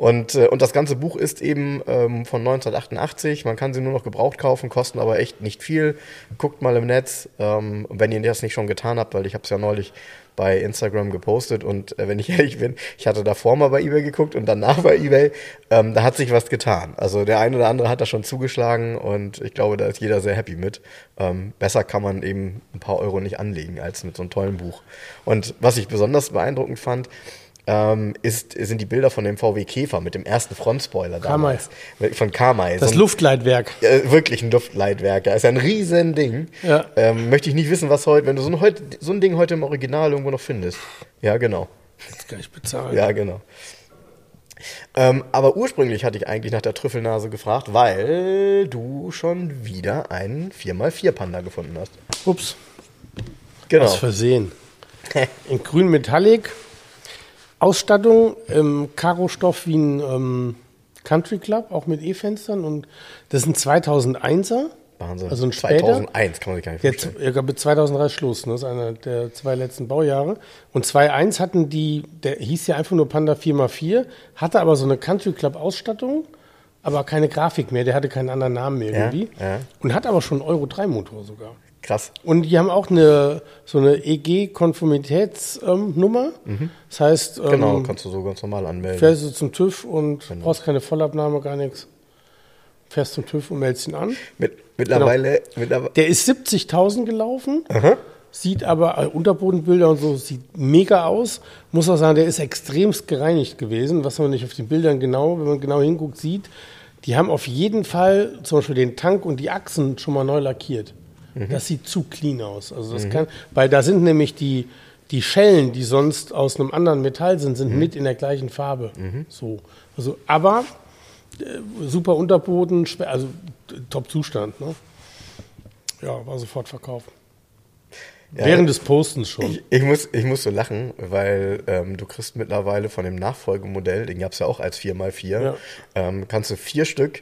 Speaker 1: Und, äh, und das ganze Buch ist eben ähm, von 1988. Man kann sie nur noch gebraucht kaufen, kosten aber echt nicht viel. Guckt mal im Netz, ähm, wenn ihr das nicht schon getan habt, weil ich habe es ja neulich bei Instagram gepostet und äh, wenn ich ehrlich bin, ich hatte davor mal bei eBay geguckt und danach bei eBay, ähm, da hat sich was getan. Also der eine oder andere hat da schon zugeschlagen und ich glaube, da ist jeder sehr happy mit. Ähm, besser kann man eben ein paar Euro nicht anlegen als mit so einem tollen Buch. Und was ich besonders beeindruckend fand, ähm, ist, sind die Bilder von dem VW Käfer mit dem ersten Frontspoiler
Speaker 2: Kamai.
Speaker 1: damals. Von Kamai.
Speaker 2: Das
Speaker 1: So ein-
Speaker 2: Luftleitwerk.
Speaker 1: äh, wirklich ein Luftleitwerk. Ja, ist ein riesen Ding.
Speaker 2: Ja.
Speaker 1: Ähm, möchte ich nicht wissen, was heute, wenn du so ein, heut, so ein Ding heute im Original irgendwo noch findest. Ja, genau.
Speaker 2: Das kann ich bezahlen.
Speaker 1: Ja, genau. Ähm, aber ursprünglich hatte ich eigentlich nach der Trüffelnase gefragt, weil du schon wieder einen 4x4 Panda gefunden hast.
Speaker 2: Ups,
Speaker 1: Genau.
Speaker 2: aus Versehen. In grün Metallic. Ausstattung im Karo-Stoff wie ein ähm, Country Club, auch mit E-Fenstern. Und das ist ein 2001er.
Speaker 1: Wahnsinn.
Speaker 2: Also ein später.
Speaker 1: 2001 kann man sich gar nicht vorstellen.
Speaker 2: ich glaube, 2003 ist Schluss, ne? das ist einer der zwei letzten Baujahre. Und 2.1 hatten die, der hieß ja einfach nur Panda 4x4, hatte aber so eine Country Club Ausstattung, aber keine Grafik mehr, der hatte keinen anderen Namen mehr
Speaker 1: Ja,
Speaker 2: irgendwie.
Speaker 1: ja.
Speaker 2: Und hat aber schon einen Euro 3 Motor sogar.
Speaker 1: Krass.
Speaker 2: Und die haben auch eine, so eine EG-Konformitätsnummer. Das heißt, ähm,
Speaker 1: Mhm. Genau, kannst du so ganz normal anmelden.
Speaker 2: fährst du zum TÜV und
Speaker 1: Genau.
Speaker 2: brauchst keine Vollabnahme, gar nichts. Fährst zum TÜV und meldest ihn an.
Speaker 1: Mit, mittlerweile,
Speaker 2: Genau.
Speaker 1: mittlerweile
Speaker 2: Der ist 70.000 gelaufen, sieht aber äh, Unterbodenbilder und so, sieht mega aus. Muss auch sagen, der ist extremst gereinigt gewesen, was man nicht auf den Bildern genau, wenn man genau hinguckt, sieht. Die haben auf jeden Fall zum Beispiel den Tank und die Achsen schon mal neu lackiert. Das sieht zu clean aus. Also das kann, weil da sind nämlich die, die Schellen, die sonst aus einem anderen Metall sind, sind mit in der gleichen Farbe. So. Also, aber äh, super Unterboden, also äh, Top-Zustand. Ne? Ja, war sofort verkauft.
Speaker 1: Ja,
Speaker 2: Während des Postens schon.
Speaker 1: Ich, ich, muss, ich muss so lachen, weil ähm, du kriegst mittlerweile von dem Nachfolgemodell, den gab es ja auch als 4x4,
Speaker 2: Ja.
Speaker 1: ähm, kannst du vier Stück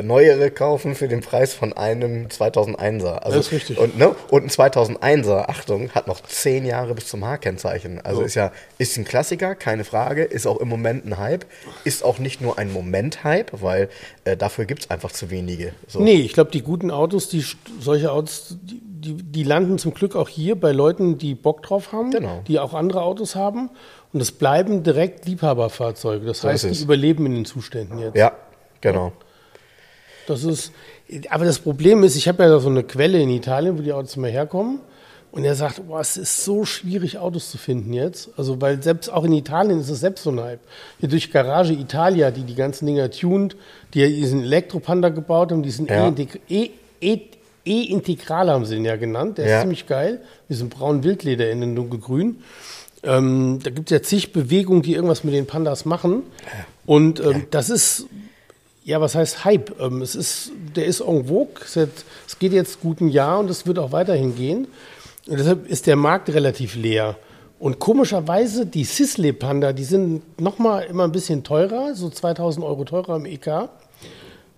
Speaker 1: neuere kaufen für den Preis von einem 2001er. Also,
Speaker 2: Das ist richtig.
Speaker 1: Und, ne, und ein 2001er, Achtung, hat noch zehn Jahre bis zum H-Kennzeichen. Also
Speaker 2: So.
Speaker 1: ist ja ist ein Klassiker, keine Frage, ist auch im Moment ein Hype, ist auch nicht nur ein Moment-Hype, weil äh, dafür gibt es einfach zu wenige. So.
Speaker 2: Nee, ich glaube, die guten Autos, die solche Autos, die, die, die landen zum Glück auch hier bei Leuten, die Bock drauf haben,
Speaker 1: Genau.
Speaker 2: die auch andere Autos haben. Und es bleiben direkt Liebhaberfahrzeuge. Das
Speaker 1: So
Speaker 2: heißt, die überleben in den Zuständen jetzt.
Speaker 1: Ja, genau.
Speaker 2: Das ist, aber das Problem ist, ich habe ja da so eine Quelle in Italien, wo die Autos immer herkommen. Und er sagt, boah, es ist so schwierig, Autos zu finden jetzt. Also, weil selbst auch in Italien ist es selbst so ein Hype. Hier durch Garage Italia, die die ganzen Dinger tuned, die ja diesen Elektropanda gebaut haben, diesen
Speaker 1: Ja.
Speaker 2: E-Integ- E- E- E-Integral haben sie den ja genannt. Der
Speaker 1: Ja.
Speaker 2: ist ziemlich geil. Mit diesem braunen Wildleder in den dunkelgrün. Ähm, da gibt es ja zig Bewegungen, die irgendwas mit den Pandas machen. Und ähm, das ist ja, was heißt Hype? Ähm, es ist, der ist en vogue. Es, geht jetzt gut ein Jahr und es wird auch weiterhin gehen. Und deshalb ist der Markt relativ leer. Und komischerweise, die Sisley Panda, die sind nochmal immer ein bisschen teurer, so 2000 Euro teurer im EK.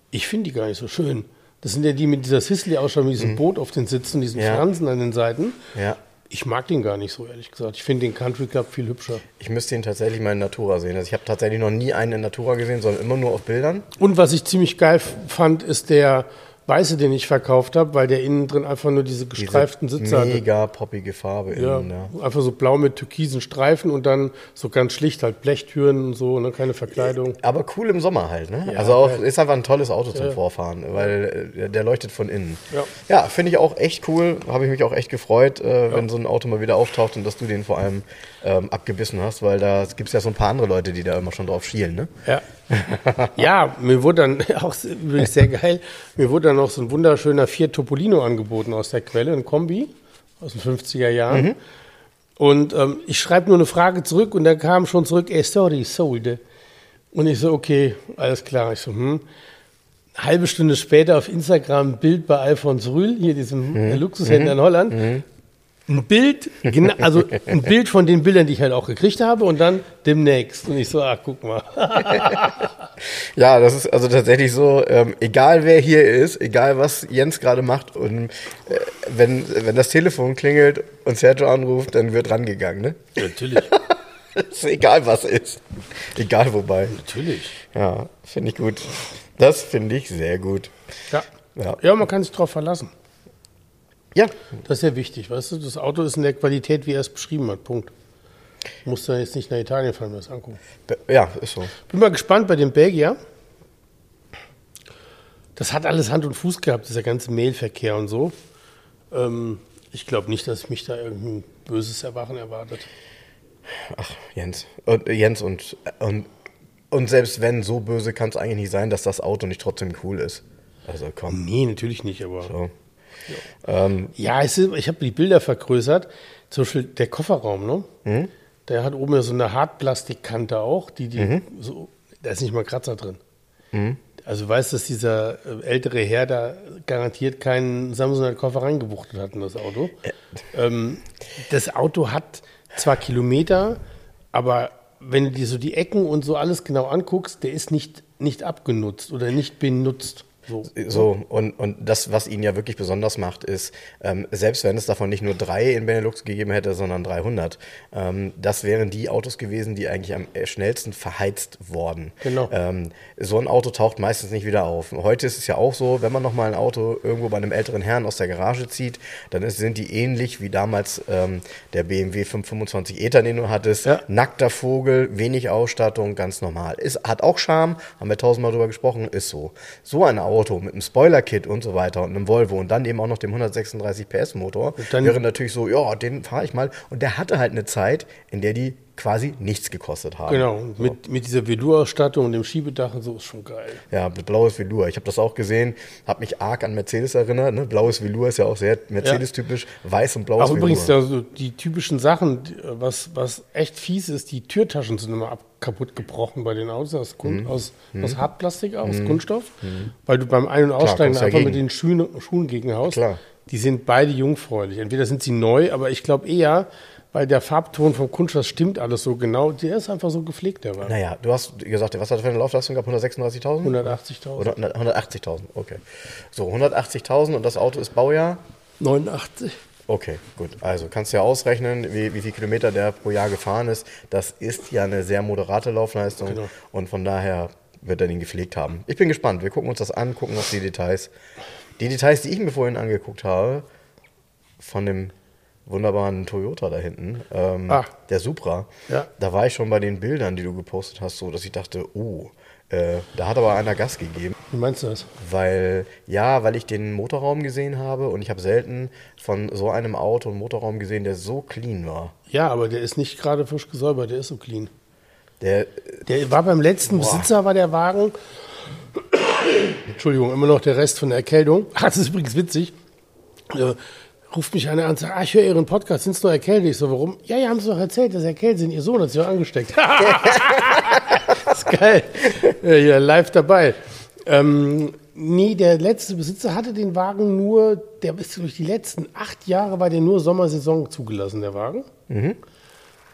Speaker 2: Ich finde die gar nicht so schön. Das sind ja die mit dieser Sisley-Ausstattung, mit diesem Boot auf den Sitzen, diesen
Speaker 1: Ja.
Speaker 2: Fransen an den Seiten.
Speaker 1: Ja.
Speaker 2: Ich mag den gar nicht so, ehrlich gesagt. Ich finde den Country Club viel hübscher.
Speaker 1: Ich müsste ihn tatsächlich mal in Natura sehen. Also ich habe tatsächlich noch nie einen in Natura gesehen, sondern immer nur auf Bildern.
Speaker 2: Und was ich ziemlich geil fand, ist der weiße, den ich verkauft habe, weil der innen drin einfach nur diese
Speaker 1: Diese
Speaker 2: gestreiften Sitze hatte.
Speaker 1: Mega poppige Farbe innen, ja.
Speaker 2: einfach so blau mit türkisen Streifen und dann so ganz schlicht halt Blechtüren und so, ne, keine Verkleidung.
Speaker 1: Aber cool im Sommer halt, ne?
Speaker 2: Ja,
Speaker 1: also auch ist einfach ein tolles Auto zum. Vorfahren, weil äh, der leuchtet von innen.
Speaker 2: Ja.
Speaker 1: Ja, finde ich auch echt cool. Habe ich mich auch echt gefreut, äh, wenn so ein Auto mal wieder auftaucht und dass du den vor allem ähm, abgebissen hast, weil da gibt es ja so ein paar andere Leute, die da immer schon drauf schielen, ne?
Speaker 2: Ja. ja, mir wurde dann auch übrigens sehr geil, mir wurde dann noch so ein wunderschöner Fiat Topolino angeboten aus der Quelle, ein Kombi aus den 50er Jahren. Und ähm, ich schreibe nur eine Frage zurück und da kam schon zurück, ey, sorry, sold. Und ich so, okay, alles klar. Ich so, hm. Halbe Stunde später auf Instagram ein Bild bei Alfons Rühl, hier diesem äh, Luxushändler in Holland. Ein Bild, also ein Bild von den Bildern, die ich halt auch gekriegt habe und dann demnächst. Und ich so, ach, guck mal.
Speaker 1: Ja, das ist also tatsächlich so, ähm, egal wer hier ist, egal was Jens gerade macht und äh, wenn, wenn das Telefon klingelt und Sergio anruft, dann wird rangegangen, ne?
Speaker 2: Natürlich.
Speaker 1: ist egal, was ist. Egal wobei.
Speaker 2: Natürlich.
Speaker 1: Ja, finde ich gut. Das finde ich sehr gut.
Speaker 2: Ja.
Speaker 1: Ja.
Speaker 2: ja, man kann sich darauf verlassen.
Speaker 1: Ja,
Speaker 2: Das ist ja wichtig, weißt du? Das Auto ist in der Qualität, wie er es beschrieben hat. Punkt. Muss da jetzt nicht nach Italien fahren, mir das angucken.
Speaker 1: ja, ist so.
Speaker 2: Bin mal gespannt bei dem Belgier. Das hat alles Hand und Fuß gehabt, dieser ganze Mailverkehr und so. Ähm, ich glaube nicht, dass mich da irgendein böses Erwachen erwartet.
Speaker 1: Ach, Jens. Und, Jens und, und, und selbst wenn, so böse kann es eigentlich nicht sein, dass das Auto nicht trotzdem cool ist. Also komm.
Speaker 2: Nee, natürlich nicht, aber.
Speaker 1: So. Ähm,
Speaker 2: Ja, ist, ich habe die Bilder vergrößert. Zum Beispiel der Kofferraum, ne?
Speaker 1: Mhm.
Speaker 2: Der hat oben ja so eine Hartplastikkante auch, die, die so, da ist nicht mal Kratzer drin.
Speaker 1: Mhm.
Speaker 2: Also du weißt, dass dieser äh, ältere Herr da garantiert keinen Samsoner Koffer reingewuchtet hat in das Auto. Ähm, das Auto hat zwar Kilometer, aber wenn du dir so die Ecken und so alles genau anguckst, der ist nicht, nicht abgenutzt oder nicht benutzt. So.
Speaker 1: So, und, und das, was ihn ja wirklich besonders macht, ist, ähm, selbst wenn es davon nicht nur drei in Benelux gegeben hätte, sondern 300, ähm, das wären die Autos gewesen, die eigentlich am schnellsten verheizt worden.
Speaker 2: Genau.
Speaker 1: Ähm, so ein Auto taucht meistens nicht wieder auf. Heute ist es ja auch so, wenn man nochmal ein Auto irgendwo bei einem älteren Herrn aus der Garage zieht, dann ist, sind die ähnlich wie damals ähm, der BMW 525 ETA, den du hattest.
Speaker 2: Ja.
Speaker 1: Nackter Vogel, wenig Ausstattung, ganz normal. Ist, hat auch Charme, haben wir tausendmal drüber gesprochen, ist so. So ein Auto mit einem Spoiler-Kit und so weiter und einem Volvo und dann eben auch noch dem 136 PS Motor
Speaker 2: dann-
Speaker 1: wäre natürlich so, ja, den fahre ich mal. Und der hatte halt eine Zeit, in der die quasi nichts gekostet haben.
Speaker 2: Genau, und mit, mit dieser Velour-Ausstattung und dem Schiebedach und so ist schon geil.
Speaker 1: Ja, mit blaues Velour. Ich habe das auch gesehen, habe mich arg an Mercedes erinnert. Ne? Blaues Velour ist ja auch sehr Mercedes-typisch. Weiß und blaues
Speaker 2: Auch
Speaker 1: Velour.
Speaker 2: übrigens ja, so die typischen Sachen, was, was echt fies ist, die Türtaschen sind immer ab, kaputt gebrochen bei den Autos aus, Kun
Speaker 1: Mhm.
Speaker 2: aus, aus Hartplastik, aus Kunststoff, weil du beim Ein- und Aussteigen
Speaker 1: kommst
Speaker 2: einfach
Speaker 1: dagegen.
Speaker 2: mit den Schuhen, Schuhen gegenhaust.
Speaker 1: Klar.
Speaker 2: Die sind beide jungfräulich. Entweder sind sie neu, aber ich glaube eher, weil der Farbton vom Kunststoff stimmt alles so genau. Der ist einfach so gepflegt, der war.
Speaker 1: Naja, du hast gesagt, was hat er für eine Laufleistung gehabt? 136.000?
Speaker 2: 180.000.
Speaker 1: Oder 180.000, okay. So, 180.000 und das Auto ist Baujahr?
Speaker 2: 89.
Speaker 1: Okay, gut. Also kannst du ja ausrechnen, wie, wie viel Kilometer der pro Jahr gefahren ist. Das ist ja eine sehr moderate Laufleistung
Speaker 2: Genau.
Speaker 1: und von daher wird er den gepflegt haben. Ich bin gespannt. Wir gucken uns das an, gucken auf die Details. Die Details, die ich mir vorhin angeguckt habe, von dem wunderbaren Toyota da hinten, ähm,
Speaker 2: Ah.
Speaker 1: der Supra,
Speaker 2: Ja.
Speaker 1: da war ich schon bei den Bildern, die du gepostet hast, so, dass ich dachte, oh, äh, da hat aber einer Gas gegeben.
Speaker 2: Wie meinst du das?
Speaker 1: Weil, ja, weil ich den Motorraum gesehen habe und ich habe selten von so einem Auto einen Motorraum gesehen, der so clean war.
Speaker 2: Ja, aber der ist nicht gerade frisch gesäubert, der ist so clean.
Speaker 1: Der,
Speaker 2: Der war beim letzten Besitzer, war der Wagen. Entschuldigung, immer noch der Rest von der Erkältung. Ah, Das ist übrigens witzig. Äh, ruft mich einer an und sagt, ah, ich höre Ihren Podcast, sind Sie noch erkältet? Ich so, warum? Ja, ja, haben Sie doch erzählt, dass Sie erkältet sind. Ihr Sohn hat sich auch angesteckt. das ist geil. Ja, live dabei. Ähm, nee, der letzte Besitzer hatte den Wagen nur, der ist durch die letzten acht Jahre war der nur Sommersaison zugelassen, der Wagen.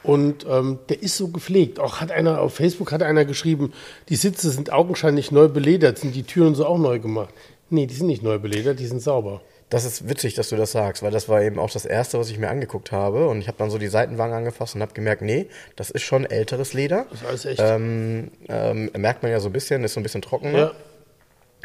Speaker 2: Und ähm, der ist so gepflegt. Auch hat einer auf Facebook hat einer geschrieben, die Sitze sind augenscheinlich neu beledert, sind die Türen so auch neu gemacht. Nee, die sind nicht neu beledert, die sind sauber.
Speaker 1: Das ist witzig, dass du das sagst, weil das war eben auch das Erste, was ich mir angeguckt habe. Und ich habe dann so die Seitenwagen angefasst und habe gemerkt, nee, das ist schon älteres Leder.
Speaker 2: Das ist alles echt.
Speaker 1: Ähm, ähm, merkt man ja so ein bisschen, ist so ein bisschen trockener.
Speaker 2: ja.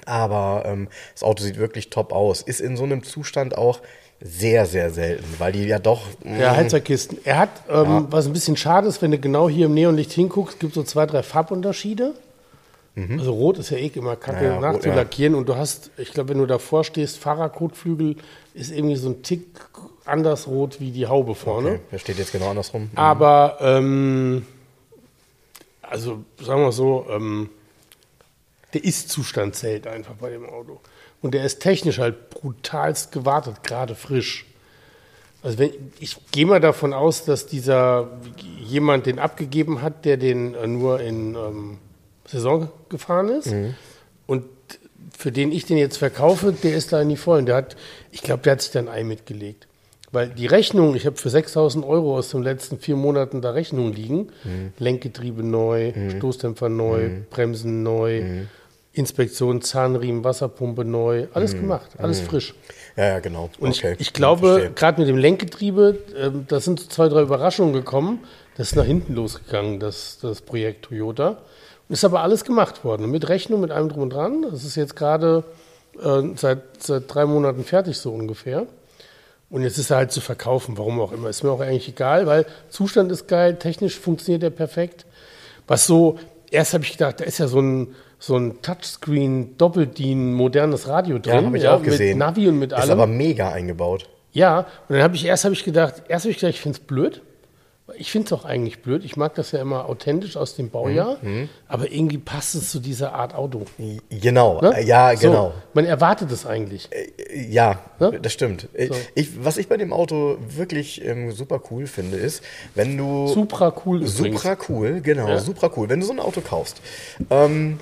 Speaker 1: Aber ähm, das Auto sieht wirklich top aus. Ist in so einem Zustand auch sehr, sehr selten, weil die ja doch.
Speaker 2: Ja, Heizerkisten. Er hat, ähm, was ein bisschen schade ist, wenn du genau hier im Neonlicht hinguckst, gibt so zwei, drei Farbunterschiede. Also rot ist ja eh immer kacke
Speaker 1: Ja, ja, rot,
Speaker 2: nachzulackieren. Und du hast, ich glaube, wenn du davor stehst, Fahrerkotflügel ist irgendwie so ein Tick anders rot wie die Haube vorne.
Speaker 1: Okay, der steht jetzt genau andersrum.
Speaker 2: Aber, ähm, also sagen wir so, ähm, der Ist-Zustand zählt einfach bei dem Auto. Und der ist technisch halt brutalst gewartet, gerade frisch. Also wenn, ich gehe mal davon aus, dass dieser jemand den abgegeben hat, der den äh, nur in ähm, Saison gefahren ist. Und für den ich den jetzt verkaufe, der ist da in die Vollen. Der hat, ich glaube, der hat sich da ein Ei mitgelegt. Weil die Rechnung, ich habe für 6000 Euro aus den letzten vier Monaten da Rechnungen liegen. Lenkgetriebe neu, Stoßdämpfer neu, Bremsen neu, Inspektion, Zahnriemen, Wasserpumpe neu. Alles gemacht, alles frisch.
Speaker 1: Ja, ja, genau.
Speaker 2: Und
Speaker 1: okay.
Speaker 2: ich, ich glaube, gerade mit dem Lenkgetriebe, ähm, da sind zwei, drei Überraschungen gekommen. Das ist nach hinten losgegangen, das, das Projekt Toyota. Ist aber alles gemacht worden. Mit Rechnung, mit allem drum und dran. Das ist jetzt gerade äh, seit, seit drei Monaten fertig, so ungefähr. Und jetzt ist er halt zu verkaufen, warum auch immer. Ist mir auch eigentlich egal, weil Zustand ist geil, technisch funktioniert er perfekt. Was so, erst habe ich gedacht, da ist ja so ein, so ein Touchscreen, Doppeldien, modernes Radio drin.
Speaker 1: Ja, habe ich auch gesehen.
Speaker 2: Mit Navi und mit allem.
Speaker 1: Ist aber mega eingebaut.
Speaker 2: Ja, und dann habe ich erst habe ich gedacht, erst habe ich gedacht, ich finde es blöd. Ich finde es auch eigentlich blöd. Ich mag das ja immer authentisch aus dem Baujahr,
Speaker 1: Mhm,
Speaker 2: aber irgendwie passt es zu dieser Art Auto.
Speaker 1: Genau,
Speaker 2: Ne?
Speaker 1: äh, ja,
Speaker 2: So,
Speaker 1: genau.
Speaker 2: man erwartet es eigentlich.
Speaker 1: Ja,
Speaker 2: Ne?
Speaker 1: das stimmt. Äh,
Speaker 2: So.
Speaker 1: Ich, was ich bei dem Auto wirklich ähm, super cool finde, ist, wenn du.
Speaker 2: Supra cool übrigens.
Speaker 1: Supra cool, genau,
Speaker 2: Ja.
Speaker 1: super cool. Wenn du so ein Auto kaufst. Ähm,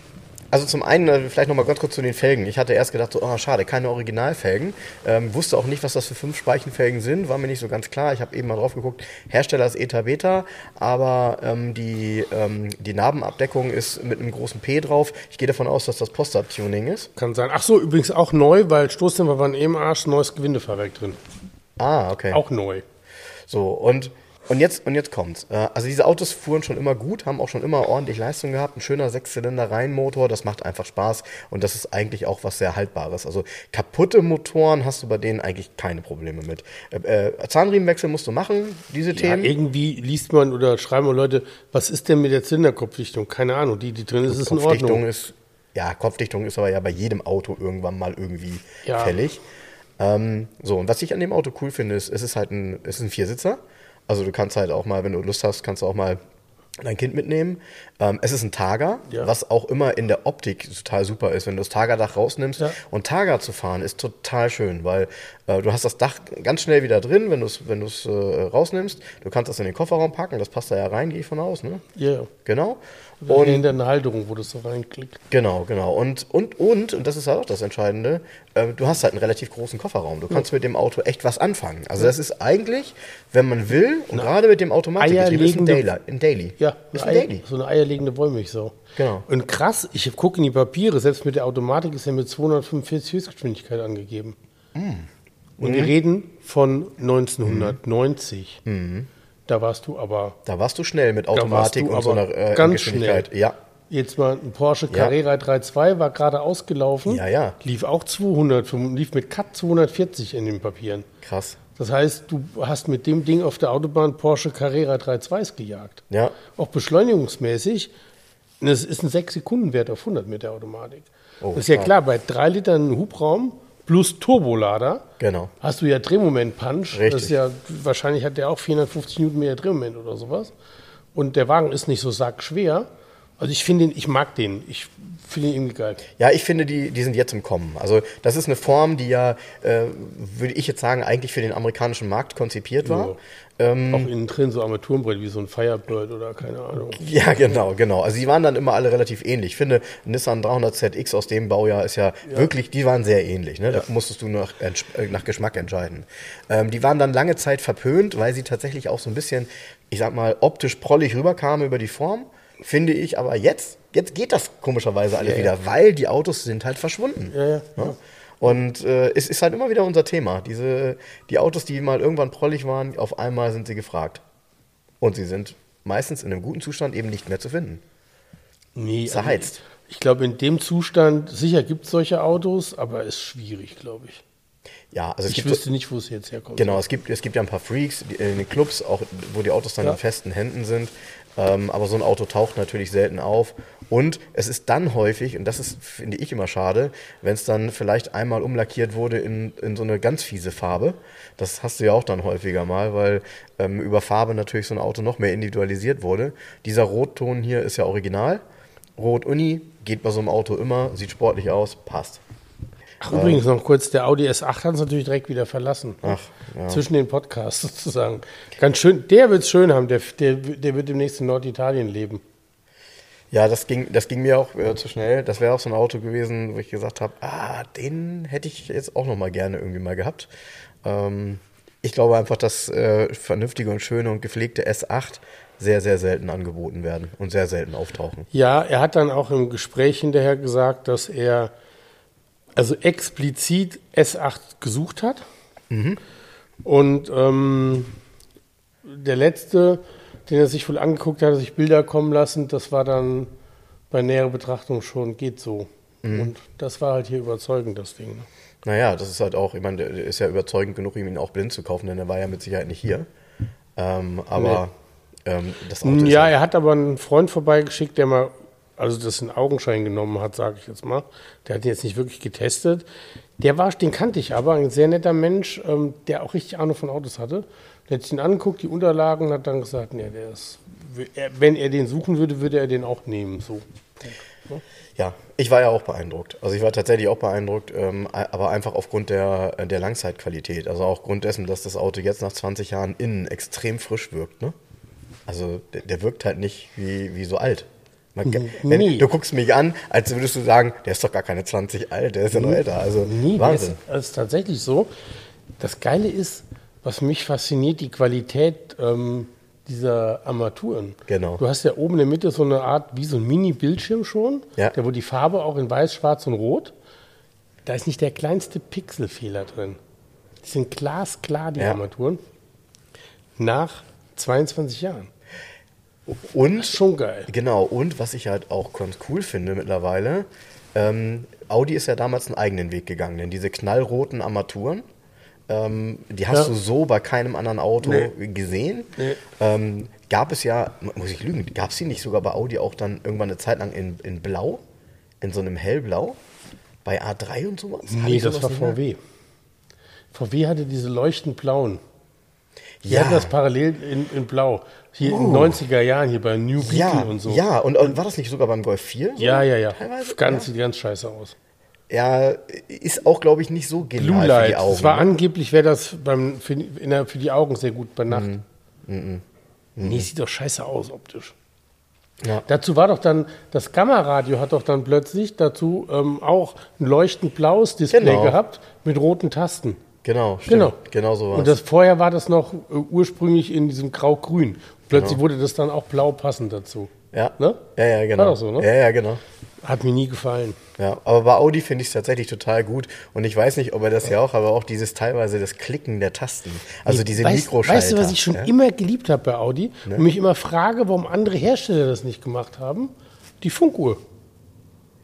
Speaker 1: also zum einen, äh, vielleicht nochmal ganz kurz zu den Felgen. Ich hatte erst gedacht, so, oh, schade, keine Originalfelgen. Ähm, wusste auch nicht, was das für fünf Speichenfelgen sind, war mir nicht so ganz klar. Ich habe eben mal drauf geguckt, Hersteller ist Eta Beta, aber ähm, die, ähm, die Narbenabdeckung ist mit einem großen P drauf. Ich gehe davon aus, dass das Postard-Tuning ist.
Speaker 2: Kann sein. Ach so, übrigens auch neu, weil Stoßdämpfer waren im Arsch, neues Gewindefahrwerk drin.
Speaker 1: Ah, okay.
Speaker 2: Auch neu.
Speaker 1: So, und, und, jetzt, und jetzt kommt's. Äh, Also diese Autos fuhren schon immer gut, haben auch schon immer ordentlich Leistung gehabt. Ein schöner Sechszylinder-Reihenmotor, das macht einfach Spaß. Und das ist eigentlich auch was sehr Haltbares. Also kaputte Motoren hast du bei denen eigentlich keine Probleme mit. Äh, äh, Zahnriemenwechsel musst du machen, diese
Speaker 2: Ja,
Speaker 1: Themen.
Speaker 2: irgendwie liest man oder schreiben Leute, was ist denn mit der Zylinderkopfdichtung? Keine Ahnung, die, die drin ist, ist in
Speaker 1: Kopfdichtung
Speaker 2: Ordnung.
Speaker 1: ist, ja, Kopfdichtung ist aber ja bei jedem Auto irgendwann mal irgendwie
Speaker 2: Ja.
Speaker 1: fällig. Ähm, so, und was ich an dem Auto cool finde, ist, es ist halt ein, es ist ein Viersitzer. Also du kannst halt auch mal, wenn du Lust hast, kannst du auch mal dein Kind mitnehmen. Ähm, es ist ein Targa,
Speaker 2: Ja.
Speaker 1: was auch immer in der Optik total super ist. Wenn du das Targa-Dach rausnimmst
Speaker 2: Ja.
Speaker 1: und Targa zu fahren, ist total schön, weil äh, du hast das Dach ganz schnell wieder drin, wenn du es wenn du's, äh, rausnimmst. Du kannst das in den Kofferraum packen, das passt da ja rein, gehe ich von aus, ne?
Speaker 2: Ja,
Speaker 1: Genau.
Speaker 2: Und hinter eine Halterung, wo das so reinklickt.
Speaker 1: Genau, genau. Und, und, und, und das ist halt auch das Entscheidende, äh, du hast halt einen relativ großen Kofferraum. Du kannst mit dem Auto echt was anfangen. Also das ist eigentlich, wenn man will, und gerade mit dem Automatikgetrieb, ist ein Daily. Ein Daily.
Speaker 2: Ja,
Speaker 1: ist ein
Speaker 2: Eier,
Speaker 1: Daily.
Speaker 2: so eine eierlegende Wollmilchsau.
Speaker 1: Genau.
Speaker 2: Und krass, ich gucke in die Papiere, selbst mit der Automatik ist er mit 245 Höchstgeschwindigkeit angegeben.
Speaker 1: Mm.
Speaker 2: Und
Speaker 1: Mhm.
Speaker 2: wir reden von 1990. Da warst du aber
Speaker 1: Da warst du schnell mit Automatik und so einer äh,
Speaker 2: ganz
Speaker 1: Geschwindigkeit.
Speaker 2: schnell.
Speaker 1: Ja.
Speaker 2: Jetzt mal ein Porsche
Speaker 1: Ja.
Speaker 2: Carrera 3.2 war gerade ausgelaufen.
Speaker 1: Ja, ja.
Speaker 2: Lief auch 200, lief mit Cut 240 in den Papieren.
Speaker 1: Krass.
Speaker 2: Das heißt, du hast mit dem Ding auf der Autobahn Porsche Carrera 3.2s gejagt.
Speaker 1: Ja.
Speaker 2: Auch beschleunigungsmäßig. Es ist ein 6-Sekunden-Wert auf 100 mit der Automatik.
Speaker 1: Oh,
Speaker 2: das ist ja klar, bei 3 Litern Hubraum plus Turbolader
Speaker 1: Genau.
Speaker 2: hast du ja Drehmoment-Punch.
Speaker 1: Richtig.
Speaker 2: Das ist ja, wahrscheinlich hat der auch 450 Newton mehr Drehmoment oder sowas. Und der Wagen ist nicht so sackschwer. Also ich finde ihn, ich mag den. Ich finde ihn irgendwie geil.
Speaker 1: Ja, ich finde, die, die sind jetzt im Kommen. Also das ist eine Form, die ja, äh, würde ich jetzt sagen, eigentlich für den amerikanischen Markt konzipiert war.
Speaker 2: Ja.
Speaker 1: Ähm,
Speaker 2: Auch innen drin so Armaturenbrett wie so ein Firebird oder keine Ahnung.
Speaker 1: Ja, genau, genau. Also die waren dann immer alle relativ ähnlich. Ich finde, Nissan 300 ZX aus dem Baujahr ist ja, wirklich, die waren sehr ähnlich. Ne? Da musstest du nach, äh, nach Geschmack entscheiden. Ähm, die waren dann lange Zeit verpönt, weil sie tatsächlich auch so ein bisschen, ich sag mal, optisch prollig rüberkamen über die Form. Finde ich, aber jetzt, jetzt geht das komischerweise alles
Speaker 2: Ja, ja.
Speaker 1: wieder, weil die Autos sind halt verschwunden.
Speaker 2: Ja, ja.
Speaker 1: Ne? Und äh, es ist halt immer wieder unser Thema. Diese, die Autos, die mal irgendwann prollig waren, auf einmal sind sie gefragt. Und sie sind meistens in einem guten Zustand eben nicht mehr zu finden.
Speaker 2: Nee,
Speaker 1: Zerheizt.
Speaker 2: also Ich glaube, in dem Zustand, sicher gibt es solche Autos, aber ist schwierig, glaube ich.
Speaker 1: Ja, also es
Speaker 2: Ich wüsste
Speaker 1: so,
Speaker 2: nicht, wo es jetzt herkommt.
Speaker 1: genau, es gibt, es gibt ja ein paar Freaks die, in den Clubs, auch wo die Autos dann
Speaker 2: Ja.
Speaker 1: in festen Händen sind. Ähm, aber so ein Auto taucht natürlich selten auf. Und es ist dann häufig, und das ist, finde ich, immer schade, wenn es dann vielleicht einmal umlackiert wurde in, in so eine ganz fiese Farbe. Das hast du ja auch dann häufiger mal, weil ähm, über Farbe natürlich so ein Auto noch mehr individualisiert wurde. Dieser Rotton hier ist ja original. Rot Uni geht bei so einem Auto immer, sieht sportlich aus, passt.
Speaker 2: Ach, übrigens noch kurz, der Audi S8 hat uns natürlich direkt wieder verlassen.
Speaker 1: Ach, ja.
Speaker 2: Zwischen den Podcasts sozusagen. Ganz schön, der wird es schön haben, der, der, der wird demnächst in Norditalien leben.
Speaker 1: Ja, das ging, das ging mir auch äh, zu schnell. Das wäre auch so ein Auto gewesen, wo ich gesagt habe, ah, den hätte ich jetzt auch noch mal gerne irgendwie mal gehabt. Ähm, ich glaube einfach, dass äh, vernünftige und schöne und gepflegte S8 sehr, sehr selten angeboten werden und sehr selten auftauchen.
Speaker 2: Ja, er hat dann auch im Gespräch hinterher gesagt, dass er also explizit S8 gesucht hat. Und ähm, der letzte den er sich wohl angeguckt hat, sich Bilder kommen lassen. Das war dann bei näherer Betrachtung schon, geht so.
Speaker 1: Mhm.
Speaker 2: Und das war halt hier überzeugend, das Ding. ne?
Speaker 1: Naja, das ist halt auch, ich meine, der ist ja überzeugend genug, ihm ihn auch blind zu kaufen, denn er war ja mit Sicherheit nicht hier. Ähm, aber ähm, das Auto
Speaker 2: Ja,
Speaker 1: halt-
Speaker 2: er hat aber einen Freund vorbeigeschickt, der mal, also das in Augenschein genommen hat, sage ich jetzt mal. Der hat ihn jetzt nicht wirklich getestet. Der war, den kannte ich aber, ein sehr netter Mensch, ähm, der auch richtig Ahnung von Autos hatte. Der hat den angeguckt, die Unterlagen, hat dann gesagt, nee, der ist, wenn er den suchen würde, würde er den auch nehmen. So.
Speaker 1: Ja, ich war ja auch beeindruckt. Also ich war tatsächlich auch beeindruckt, ähm, aber einfach aufgrund der, der Langzeitqualität. Also auch Grund dessen, dass das Auto jetzt nach 20 Jahren innen extrem frisch wirkt. Ne? Also der, der wirkt halt nicht wie, wie so alt. Man, wenn,
Speaker 2: nee.
Speaker 1: Du guckst mich an, als würdest du sagen, der ist doch gar keine 20 alt, der ist ja noch älter. Also
Speaker 2: Nee,
Speaker 1: Wahnsinn.
Speaker 2: Das ist, ist tatsächlich so. Das Geile ist, was mich fasziniert, die Qualität ähm, dieser Armaturen.
Speaker 1: Genau.
Speaker 2: Du hast ja oben in der Mitte so eine Art, wie so ein Mini-Bildschirm schon,
Speaker 1: Ja.
Speaker 2: der wo die Farbe auch in weiß, schwarz und rot. Da ist nicht der kleinste Pixelfehler drin. Die sind glasklar, die
Speaker 1: Ja.
Speaker 2: Armaturen. Nach 22 Jahren.
Speaker 1: Und
Speaker 2: Schon geil.
Speaker 1: Genau, und was ich halt auch ganz cool finde mittlerweile, ähm, Audi ist ja damals einen eigenen Weg gegangen, denn diese knallroten Armaturen, ähm, die hast
Speaker 2: Ja.
Speaker 1: du so bei keinem anderen Auto
Speaker 2: Nee.
Speaker 1: gesehen.
Speaker 2: Nee.
Speaker 1: Ähm, gab es ja, muss ich lügen, gab es die nicht sogar bei Audi auch dann irgendwann eine Zeit lang in, in Blau, in so einem hellblau, bei A3 und sowas?
Speaker 2: Nee, das
Speaker 1: sowas
Speaker 2: war
Speaker 1: mehr?
Speaker 2: VW. VW hatte diese leuchtend blauen. Die
Speaker 1: Ja.
Speaker 2: hatten das parallel in, in Blau. Hier in den 90er Jahren, hier bei New Beetle
Speaker 1: Ja,
Speaker 2: und so.
Speaker 1: ja, und, und war das nicht sogar beim Golf 4? so
Speaker 2: ja, ja. ja.
Speaker 1: Teilweise?
Speaker 2: Ganz, Sieht ganz scheiße aus.
Speaker 1: Ja, ist auch, glaube ich, nicht so genial
Speaker 2: Blue
Speaker 1: für
Speaker 2: Light.
Speaker 1: die Augen.
Speaker 2: Das war
Speaker 1: ne?
Speaker 2: angeblich, wäre das beim, für, der, für die Augen sehr gut bei Nacht.
Speaker 1: Mhm.
Speaker 2: Nee, sieht doch scheiße aus optisch.
Speaker 1: Ja.
Speaker 2: Dazu war doch dann, das Gamma-Radio hat doch dann plötzlich dazu ähm, auch ein leuchtend blaues Display
Speaker 1: Genau.
Speaker 2: gehabt mit roten Tasten.
Speaker 1: Genau, stimmt.
Speaker 2: Genau.
Speaker 1: Genau so war
Speaker 2: Und das vorher war das noch äh, ursprünglich in diesem Grau-Grün. Plötzlich wurde das dann auch blau passend dazu.
Speaker 1: Ja.
Speaker 2: Ne?
Speaker 1: Ja, ja, genau.
Speaker 2: War doch so, ne?
Speaker 1: Ja, ja, genau.
Speaker 2: Hat mir nie gefallen.
Speaker 1: Ja, aber bei Audi finde ich es tatsächlich total gut. Und ich weiß nicht, ob er das ja auch, aber auch dieses teilweise das Klicken der Tasten. Also diese
Speaker 2: weißt,
Speaker 1: Mikroschalter.
Speaker 2: Weißt du, was ich schon
Speaker 1: ja?
Speaker 2: immer geliebt habe bei Audi? Und mich immer frage, warum andere Hersteller das nicht gemacht haben? Die Funkuhr.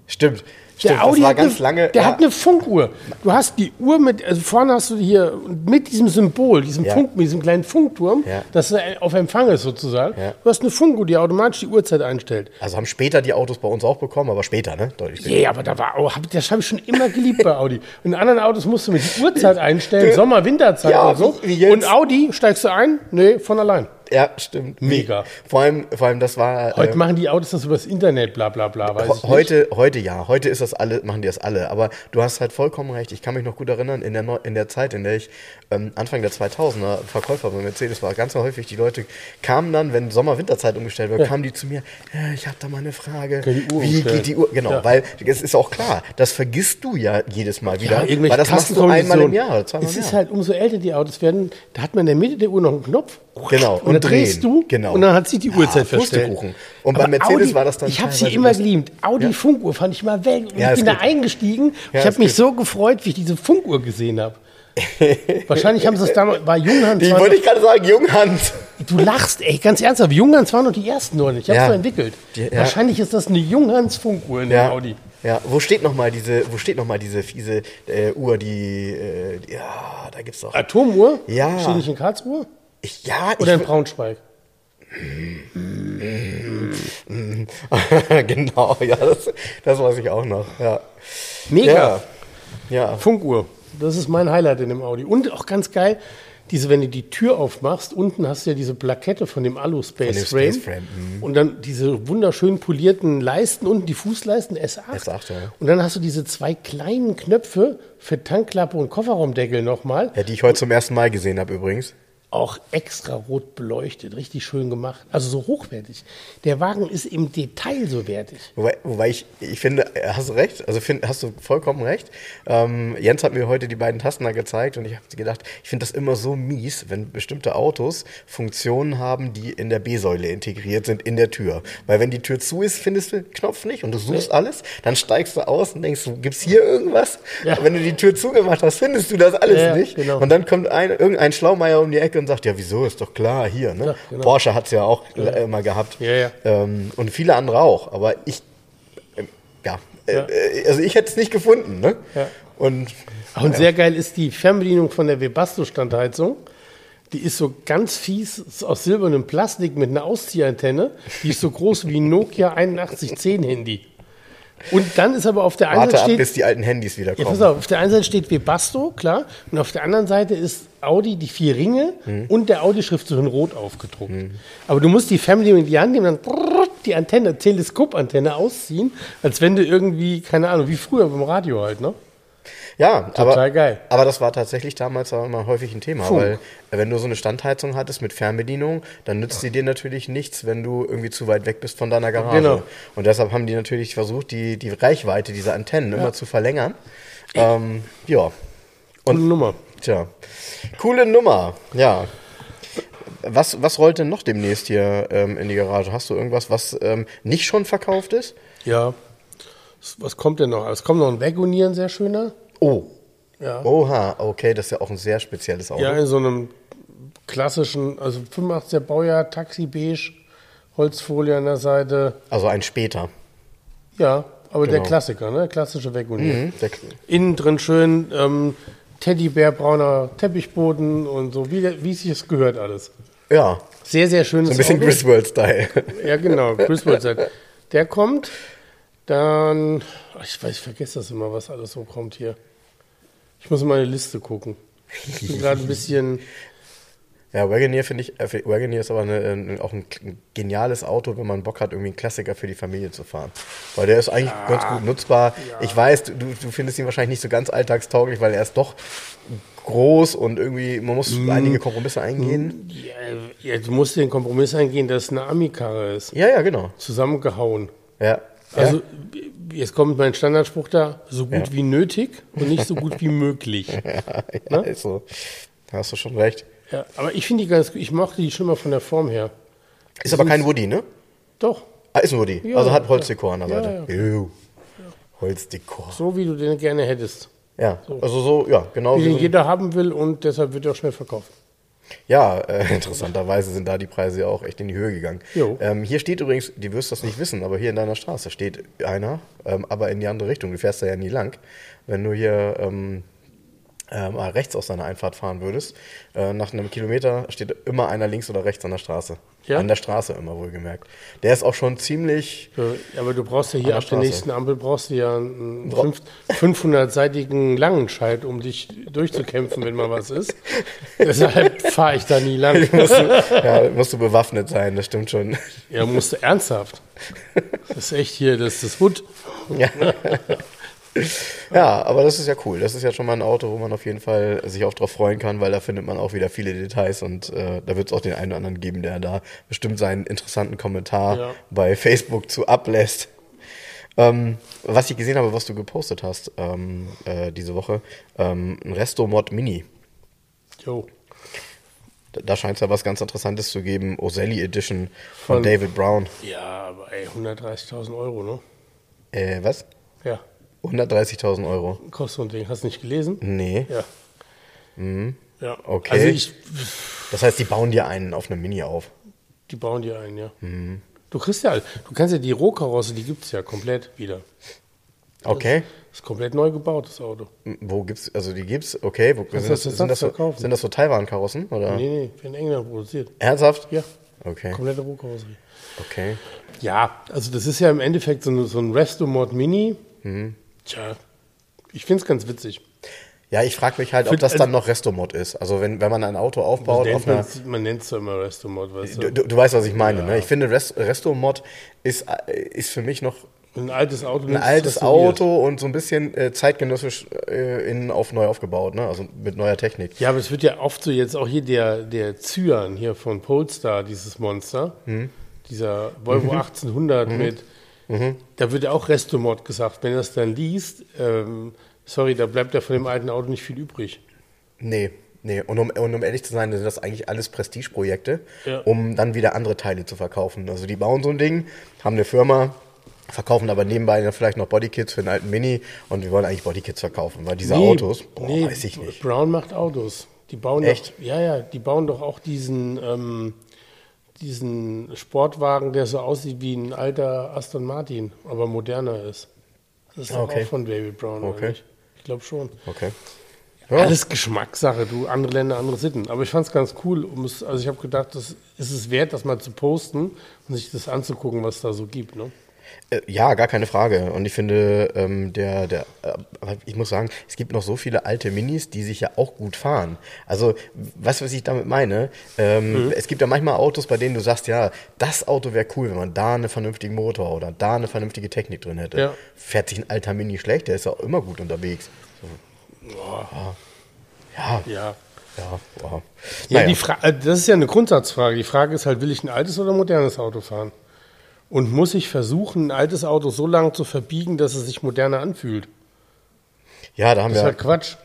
Speaker 1: Stimmt.
Speaker 2: Der
Speaker 1: Stimmt,
Speaker 2: Audi
Speaker 1: das war
Speaker 2: hat
Speaker 1: ganz
Speaker 2: eine,
Speaker 1: lange.
Speaker 2: Der
Speaker 1: ja,
Speaker 2: hat eine Funkuhr. Du hast die Uhr mit, also vorne hast du hier mit diesem Symbol, diesem
Speaker 1: Ja.
Speaker 2: Funk, mit diesem kleinen Funkturm,
Speaker 1: Ja.
Speaker 2: das auf Empfang ist sozusagen. Du hast eine Funkuhr, die automatisch die Uhrzeit einstellt.
Speaker 1: also haben später die Autos bei uns auch bekommen, aber später, ne? Deutlich später.
Speaker 2: Ja, aber da war hab- das habe ich schon immer geliebt bei Audi. In anderen Autos musst du mit die Uhrzeit einstellen, Sommer, Winterzeit oder so. Und Audi steigst du ein? Nee, von allein.
Speaker 1: Ja, stimmt.
Speaker 2: Mega.
Speaker 1: Vor allem, vor allem, das war.
Speaker 2: Heute
Speaker 1: äh,
Speaker 2: machen die Autos das übers Internet, bla bla bla. Weiß ich nicht.
Speaker 1: Heute, heute ja, heute ist das alle, machen die das alle. Aber du hast halt vollkommen recht. Ich kann mich noch gut erinnern, in der, Neu in der Zeit, in der ich ähm, Anfang der 2000er Verkäufer bei Mercedes war, ganz häufig die Leute kamen dann, wenn Sommer-Winterzeit umgestellt wurde, kamen die zu mir, ja, ich habe da mal eine Frage. Wie
Speaker 2: umstellen?
Speaker 1: geht die Uhr? Genau,
Speaker 2: Ja.
Speaker 1: weil es ist auch klar, das vergisst du ja jedes Mal wieder.
Speaker 2: irgendwelche
Speaker 1: weil das machst du einmal im. Jahr oder zweimal
Speaker 2: Es ist
Speaker 1: Jahr.
Speaker 2: halt, umso älter die Autos werden, da hat man in der Mitte der Uhr noch einen Knopf.
Speaker 1: Genau,
Speaker 2: Und, dann
Speaker 1: und
Speaker 2: drehst
Speaker 1: drehen.
Speaker 2: du
Speaker 1: Genau.
Speaker 2: und dann hat sich die Uhrzeit
Speaker 1: Ja,
Speaker 2: verstellt.
Speaker 1: Pustekuchen. Und bei Mercedes war das dann
Speaker 2: Ich habe sie immer geliebt. Audi Funkuhr fand ich mal weg. Und
Speaker 1: Ja,
Speaker 2: ich bin da eingestiegen.
Speaker 1: Ja,
Speaker 2: ich habe mich so gefreut, wie ich diese Funkuhr gesehen habe. Wahrscheinlich haben sie es damals, war Junghans.
Speaker 1: Die
Speaker 2: war
Speaker 1: wollte ich gerade sagen, Junghans.
Speaker 2: Du lachst, ey, ganz ernsthaft. Junghans waren noch die ersten noch nicht. Ich habe es
Speaker 1: Ja.
Speaker 2: so entwickelt.
Speaker 1: Die- ja.
Speaker 2: Wahrscheinlich ist das eine Junghans Funkuhr in
Speaker 1: Ja,
Speaker 2: Audi.
Speaker 1: ja. Wo steht noch mal diese, wo steht noch mal diese fiese äh, Uhr, die, äh, ja, da gibt's doch.
Speaker 2: Atomuhr?
Speaker 1: Ja.
Speaker 2: Steht nicht in Karlsruhe?
Speaker 1: Ich, ja,
Speaker 2: Oder in
Speaker 1: ich,
Speaker 2: Braunschweig?
Speaker 1: genau, ja, das, das weiß ich auch noch. Ja,
Speaker 2: Mega.
Speaker 1: ja, ja.
Speaker 2: Funkuhr. Das ist mein Highlight in dem Audi. Und auch ganz geil, diese, wenn du die Tür aufmachst, unten hast du ja diese Plakette von dem Alu Space Frame.
Speaker 1: Space Frame, mhm.
Speaker 2: Und dann diese wunderschön polierten Leisten, unten die Fußleisten S8.
Speaker 1: S8, ja.
Speaker 2: Und dann hast du diese zwei kleinen Knöpfe für Tankklappe und Kofferraumdeckel nochmal.
Speaker 1: ja, die ich heute zum ersten Mal gesehen habe übrigens.
Speaker 2: Auch extra rot beleuchtet, richtig schön gemacht. Also so hochwertig. Der Wagen ist im Detail so wertig.
Speaker 1: Wobei, wobei ich, ich finde, hast du recht, also find, hast du vollkommen recht. Ähm, Jens hat mir heute die beiden Tasten da gezeigt und ich habe gedacht, ich finde das immer so mies, wenn bestimmte Autos Funktionen haben, die in der B-Säule integriert sind, in der Tür. Weil wenn die Tür zu ist, findest du den Knopf nicht und du suchst alles, dann steigst du aus und denkst, gibt's hier irgendwas?
Speaker 2: Ja.
Speaker 1: Wenn du die Tür zugemacht hast, findest du das alles
Speaker 2: Ja,
Speaker 1: nicht.
Speaker 2: genau.
Speaker 1: Und dann kommt ein, irgendein Schlaumeier um die Ecke dann sagt, ja, wieso, ist doch klar, hier, ne?
Speaker 2: Ja, genau.
Speaker 1: Porsche hat es ja auch äh, immer gehabt.
Speaker 2: Ja, ja.
Speaker 1: Ähm, und viele andere auch. Aber ich, ähm, ja, äh,
Speaker 2: Ja.
Speaker 1: äh, also ich hätte es nicht gefunden, ne?
Speaker 2: Ja.
Speaker 1: Und
Speaker 2: Und sehr geil ist die Fernbedienung von der Webasto-Standheizung. Die ist so ganz fies ist aus silbernem Plastik mit einer Ausziehantenne. Die ist so groß wie ein Nokia 8110 Handy. Und dann ist aber auf der einen
Speaker 1: warte
Speaker 2: Seite
Speaker 1: ab,
Speaker 2: steht,
Speaker 1: bis die alten Handys wieder
Speaker 2: ja,
Speaker 1: kommen.
Speaker 2: pass auf, auf der einen Seite steht Webasto, klar, und auf der anderen Seite ist Audi die vier Ringe
Speaker 1: Mhm.
Speaker 2: und der Audi-Schriftzug in Rot aufgedruckt. Aber du musst die Fernbedienung in die Hand nehmen, dann brrrt die Antenne, Teleskopantenne ausziehen, als wenn du irgendwie, keine Ahnung, wie früher beim Radio halt, ne?
Speaker 1: Ja,
Speaker 2: Total
Speaker 1: aber,
Speaker 2: geil.
Speaker 1: aber das war tatsächlich damals auch immer häufig ein Thema,
Speaker 2: Funk.
Speaker 1: weil äh, wenn du so eine Standheizung hattest mit Fernbedienung, dann nützt sie dir natürlich nichts, wenn du irgendwie zu weit weg bist von deiner Garage.
Speaker 2: Genau.
Speaker 1: Und deshalb haben die natürlich versucht, die, die Reichweite dieser Antennen immer zu verlängern. Ähm, ja,
Speaker 2: Und Nummer.
Speaker 1: tja. Coole Nummer, ja. Was, was rollt denn noch demnächst hier ähm, in die Garage? Hast du irgendwas, was ähm, nicht schon verkauft ist?
Speaker 2: Ja. Was- kommt denn noch? Es kommt noch ein Wagonier, ein sehr schöner.
Speaker 1: Oh.
Speaker 2: Ja.
Speaker 1: Oha, okay, das ist ja auch ein sehr spezielles Auto.
Speaker 2: Ja, in so einem klassischen, also 85er Baujahr, Taxi beige, Holzfolie an der Seite.
Speaker 1: Also ein später.
Speaker 2: Ja, aber der
Speaker 1: Genau.
Speaker 2: Klassiker, ne? Klassische Wagonier.
Speaker 1: Mhm, der,
Speaker 2: Innen drin schön ähm, Teddybär-brauner Teppichboden und so, wie, der- wie es sich das gehört alles.
Speaker 1: ja,
Speaker 2: Sehr, sehr schönes
Speaker 1: ein bisschen. Griswold-Style.
Speaker 2: Ja, genau, Griswold Set. Der kommt, dann, ich weiß, ich vergesse das immer, was alles so kommt hier. Ich muss in meine Liste gucken. Ich bin gerade ein bisschen,
Speaker 1: Ja, Wagoneer finde ich, äh, Wagoneer ist aber eine, ein, auch ein, ein geniales Auto, wenn man Bock hat, irgendwie einen Klassiker für die Familie zu fahren. Weil der ist eigentlich ganz gut nutzbar. Ich weiß, du, du findest ihn wahrscheinlich nicht so ganz alltagstauglich, weil er ist doch groß und irgendwie, man muss
Speaker 2: Mhm.
Speaker 1: einige Kompromisse eingehen.
Speaker 2: ja, ja, du musst den Kompromiss eingehen, dass es eine Ami-Karre ist.
Speaker 1: Ja, ja, genau.
Speaker 2: Zusammengehauen.
Speaker 1: Ja.
Speaker 2: Also,
Speaker 1: ja.
Speaker 2: jetzt kommt mein Standardspruch da, so gut
Speaker 1: Ja.
Speaker 2: wie nötig und nicht so gut wie möglich.
Speaker 1: ja, ist so. Da hast du schon recht.
Speaker 2: Ja, aber ich finde die ganz gut. Ich mochte die schon mal von der Form her.
Speaker 1: Ist aber kein Woody, ne?
Speaker 2: Doch,
Speaker 1: Ah, ist ein Woody.
Speaker 2: Ja,
Speaker 1: also hat Holzdekor an der
Speaker 2: ja,
Speaker 1: Seite. Juh. Holzdekor.
Speaker 2: so wie du den gerne hättest.
Speaker 1: Ja, also so, ja, genau.
Speaker 2: Wie
Speaker 1: wie
Speaker 2: den
Speaker 1: so
Speaker 2: jeder haben will und deshalb wird er auch schnell verkauft.
Speaker 1: Ja, äh, interessanterweise sind da die Preise ja auch echt in die Höhe gegangen. Ähm, hier steht übrigens, die wirst das nicht wissen, aber hier in deiner Straße steht einer, ähm, aber in die andere Richtung. Du fährst da ja nie lang. Wenn du hier ähm, äh, mal rechts aus deiner Einfahrt fahren würdest, äh, nach einem Kilometer steht immer einer links oder rechts an der Straße.
Speaker 2: Ja?
Speaker 1: An der Straße immer wohlgemerkt. Der ist auch schon ziemlich.
Speaker 2: Ja, Aber du brauchst ja hier ab der
Speaker 1: Straße.
Speaker 2: nächsten Ampel brauchst du ja einen
Speaker 1: Bra-
Speaker 2: fünf- 500-seitigen Langenscheid, um dich durchzukämpfen, wenn mal was ist. Deshalb fahre ich da nie lang.
Speaker 1: musst, du, ja, musst du bewaffnet sein, das stimmt schon.
Speaker 2: Ja, musst du ernsthaft. Das ist echt hier, das ist das Hut.
Speaker 1: Ja. ja, aber das ist ja cool. Das ist ja schon mal ein Auto, wo man auf jeden Fall sich auch drauf freuen kann, weil da findet man auch wieder viele Details und äh, da wird es auch den einen oder anderen geben, der da bestimmt seinen interessanten Kommentar
Speaker 2: Ja.
Speaker 1: bei Facebook zu ablässt. Ähm, was ich gesehen habe, was du gepostet hast ähm, äh, diese Woche, ähm, ein Resto-Mod Mini.
Speaker 2: Jo.
Speaker 1: Da, da scheint es ja was ganz Interessantes zu geben. Oselli Edition von,
Speaker 2: Von-
Speaker 1: David Brown.
Speaker 2: Ja, aber ey, 130.000 Euro, ne?
Speaker 1: Äh, was?
Speaker 2: Ja,
Speaker 1: 130.000 Euro.
Speaker 2: kostet so ein Ding. Hast du nicht gelesen?
Speaker 1: Nee.
Speaker 2: Ja. Ja.
Speaker 1: Mhm. Okay.
Speaker 2: Also ich,
Speaker 1: Das heißt, die bauen dir einen auf einem Mini auf.
Speaker 2: die bauen dir ein, ja.
Speaker 1: Mhm.
Speaker 2: Du kriegst ja, du kannst ja die Rohkarosse, die gibt es ja komplett wieder.
Speaker 1: Okay.
Speaker 2: Das ist komplett neu gebaut, das Auto.
Speaker 1: Wo gibt's, also die gibt's, okay, wo, sind, das,
Speaker 2: das
Speaker 1: sind, das so,
Speaker 2: verkaufen?
Speaker 1: sind das so Taiwan-Karossen? Oder?
Speaker 2: Nee, nee, für in England produziert.
Speaker 1: Ernsthaft?
Speaker 2: Ja,
Speaker 1: Okay,
Speaker 2: komplette Rohkarosserie.
Speaker 1: okay.
Speaker 2: Ja, also das ist ja im Endeffekt so, ein- so ein Resto-Mod Mini.
Speaker 1: Mhm.
Speaker 2: Tja, ich finde es ganz witzig.
Speaker 1: Ja, ich frage mich halt, ob das
Speaker 2: also-
Speaker 1: dann noch Restomod ist. Also wenn, wenn man ein Auto aufbaut
Speaker 2: Man
Speaker 1: auf
Speaker 2: nennt,
Speaker 1: einer...
Speaker 2: man nennt es ja immer Resto-Mod, weißt
Speaker 1: Du,
Speaker 2: du.
Speaker 1: du, du weißt, was ich meine, ne? Ich finde, Rest, Restomod ist, äh, ist für mich noch
Speaker 2: Ein altes Auto.
Speaker 1: ein altes Auto und so ein bisschen äh, zeitgenössisch äh, innen auf neu aufgebaut, ne? Also mit neuer Technik.
Speaker 2: Ja, aber es wird ja oft so jetzt auch hier der, der Cyan hier von Polestar, dieses Monster,
Speaker 1: Mhm.
Speaker 2: dieser Volvo 1800 mit,
Speaker 1: Mhm.
Speaker 2: da wird ja auch Restomod gesagt. Wenn er das dann liest, ähm, sorry, da bleibt ja von dem alten Auto nicht viel übrig.
Speaker 1: Nee, nee. Und um, und um ehrlich zu sein, sind das eigentlich alles Prestigeprojekte,
Speaker 2: Ja.
Speaker 1: um dann wieder andere Teile zu verkaufen. Also die bauen so ein Ding, haben eine Firma, verkaufen aber nebenbei dann vielleicht noch Bodykits für einen alten Mini und wir wollen eigentlich Bodykits verkaufen, weil diese Autos, boah, weiß ich nicht.
Speaker 2: Brown macht Autos. Die bauen
Speaker 1: Echt?
Speaker 2: Doch, ja, ja, die bauen doch auch diesen, ähm, diesen Sportwagen, der so aussieht wie ein alter Aston Martin, aber moderner ist. Das ist
Speaker 1: Okay.
Speaker 2: auch von David Brown,
Speaker 1: Okay.
Speaker 2: oder nicht? Ich glaube schon.
Speaker 1: Okay.
Speaker 2: Alles Geschmackssache, du, andere Länder, andere Sitten. Aber ich fand es ganz cool, um es, also ich habe gedacht, das ist es wert, das mal zu posten und sich das anzugucken, was da so gibt. Ne?
Speaker 1: Äh, Ja, gar keine Frage. Und ich finde, ähm, der, der, äh, ich muss sagen, es gibt noch so viele alte Minis, die sich ja auch gut fahren. Also, du, was ich damit meine? Ähm,
Speaker 2: Mhm.
Speaker 1: Es gibt ja manchmal Autos, bei denen du sagst, ja, das Auto wäre cool, wenn man da einen vernünftigen Motor oder da eine vernünftige Technik drin hätte.
Speaker 2: Ja.
Speaker 1: Fährt sich ein alter Mini schlecht, der ist auch immer gut unterwegs. So. Ja, ja,
Speaker 2: Ja.
Speaker 1: ja. Wow.
Speaker 2: Ja,
Speaker 1: Naja.
Speaker 2: die Fra äh, das ist ja eine Grundsatzfrage. Die Frage ist halt, will ich ein altes oder ein modernes Auto fahren? Und muss ich versuchen, ein altes Auto so lange zu verbiegen, dass es sich moderner anfühlt?
Speaker 1: ja, da haben
Speaker 2: Das ist
Speaker 1: wir.
Speaker 2: halt Quatsch.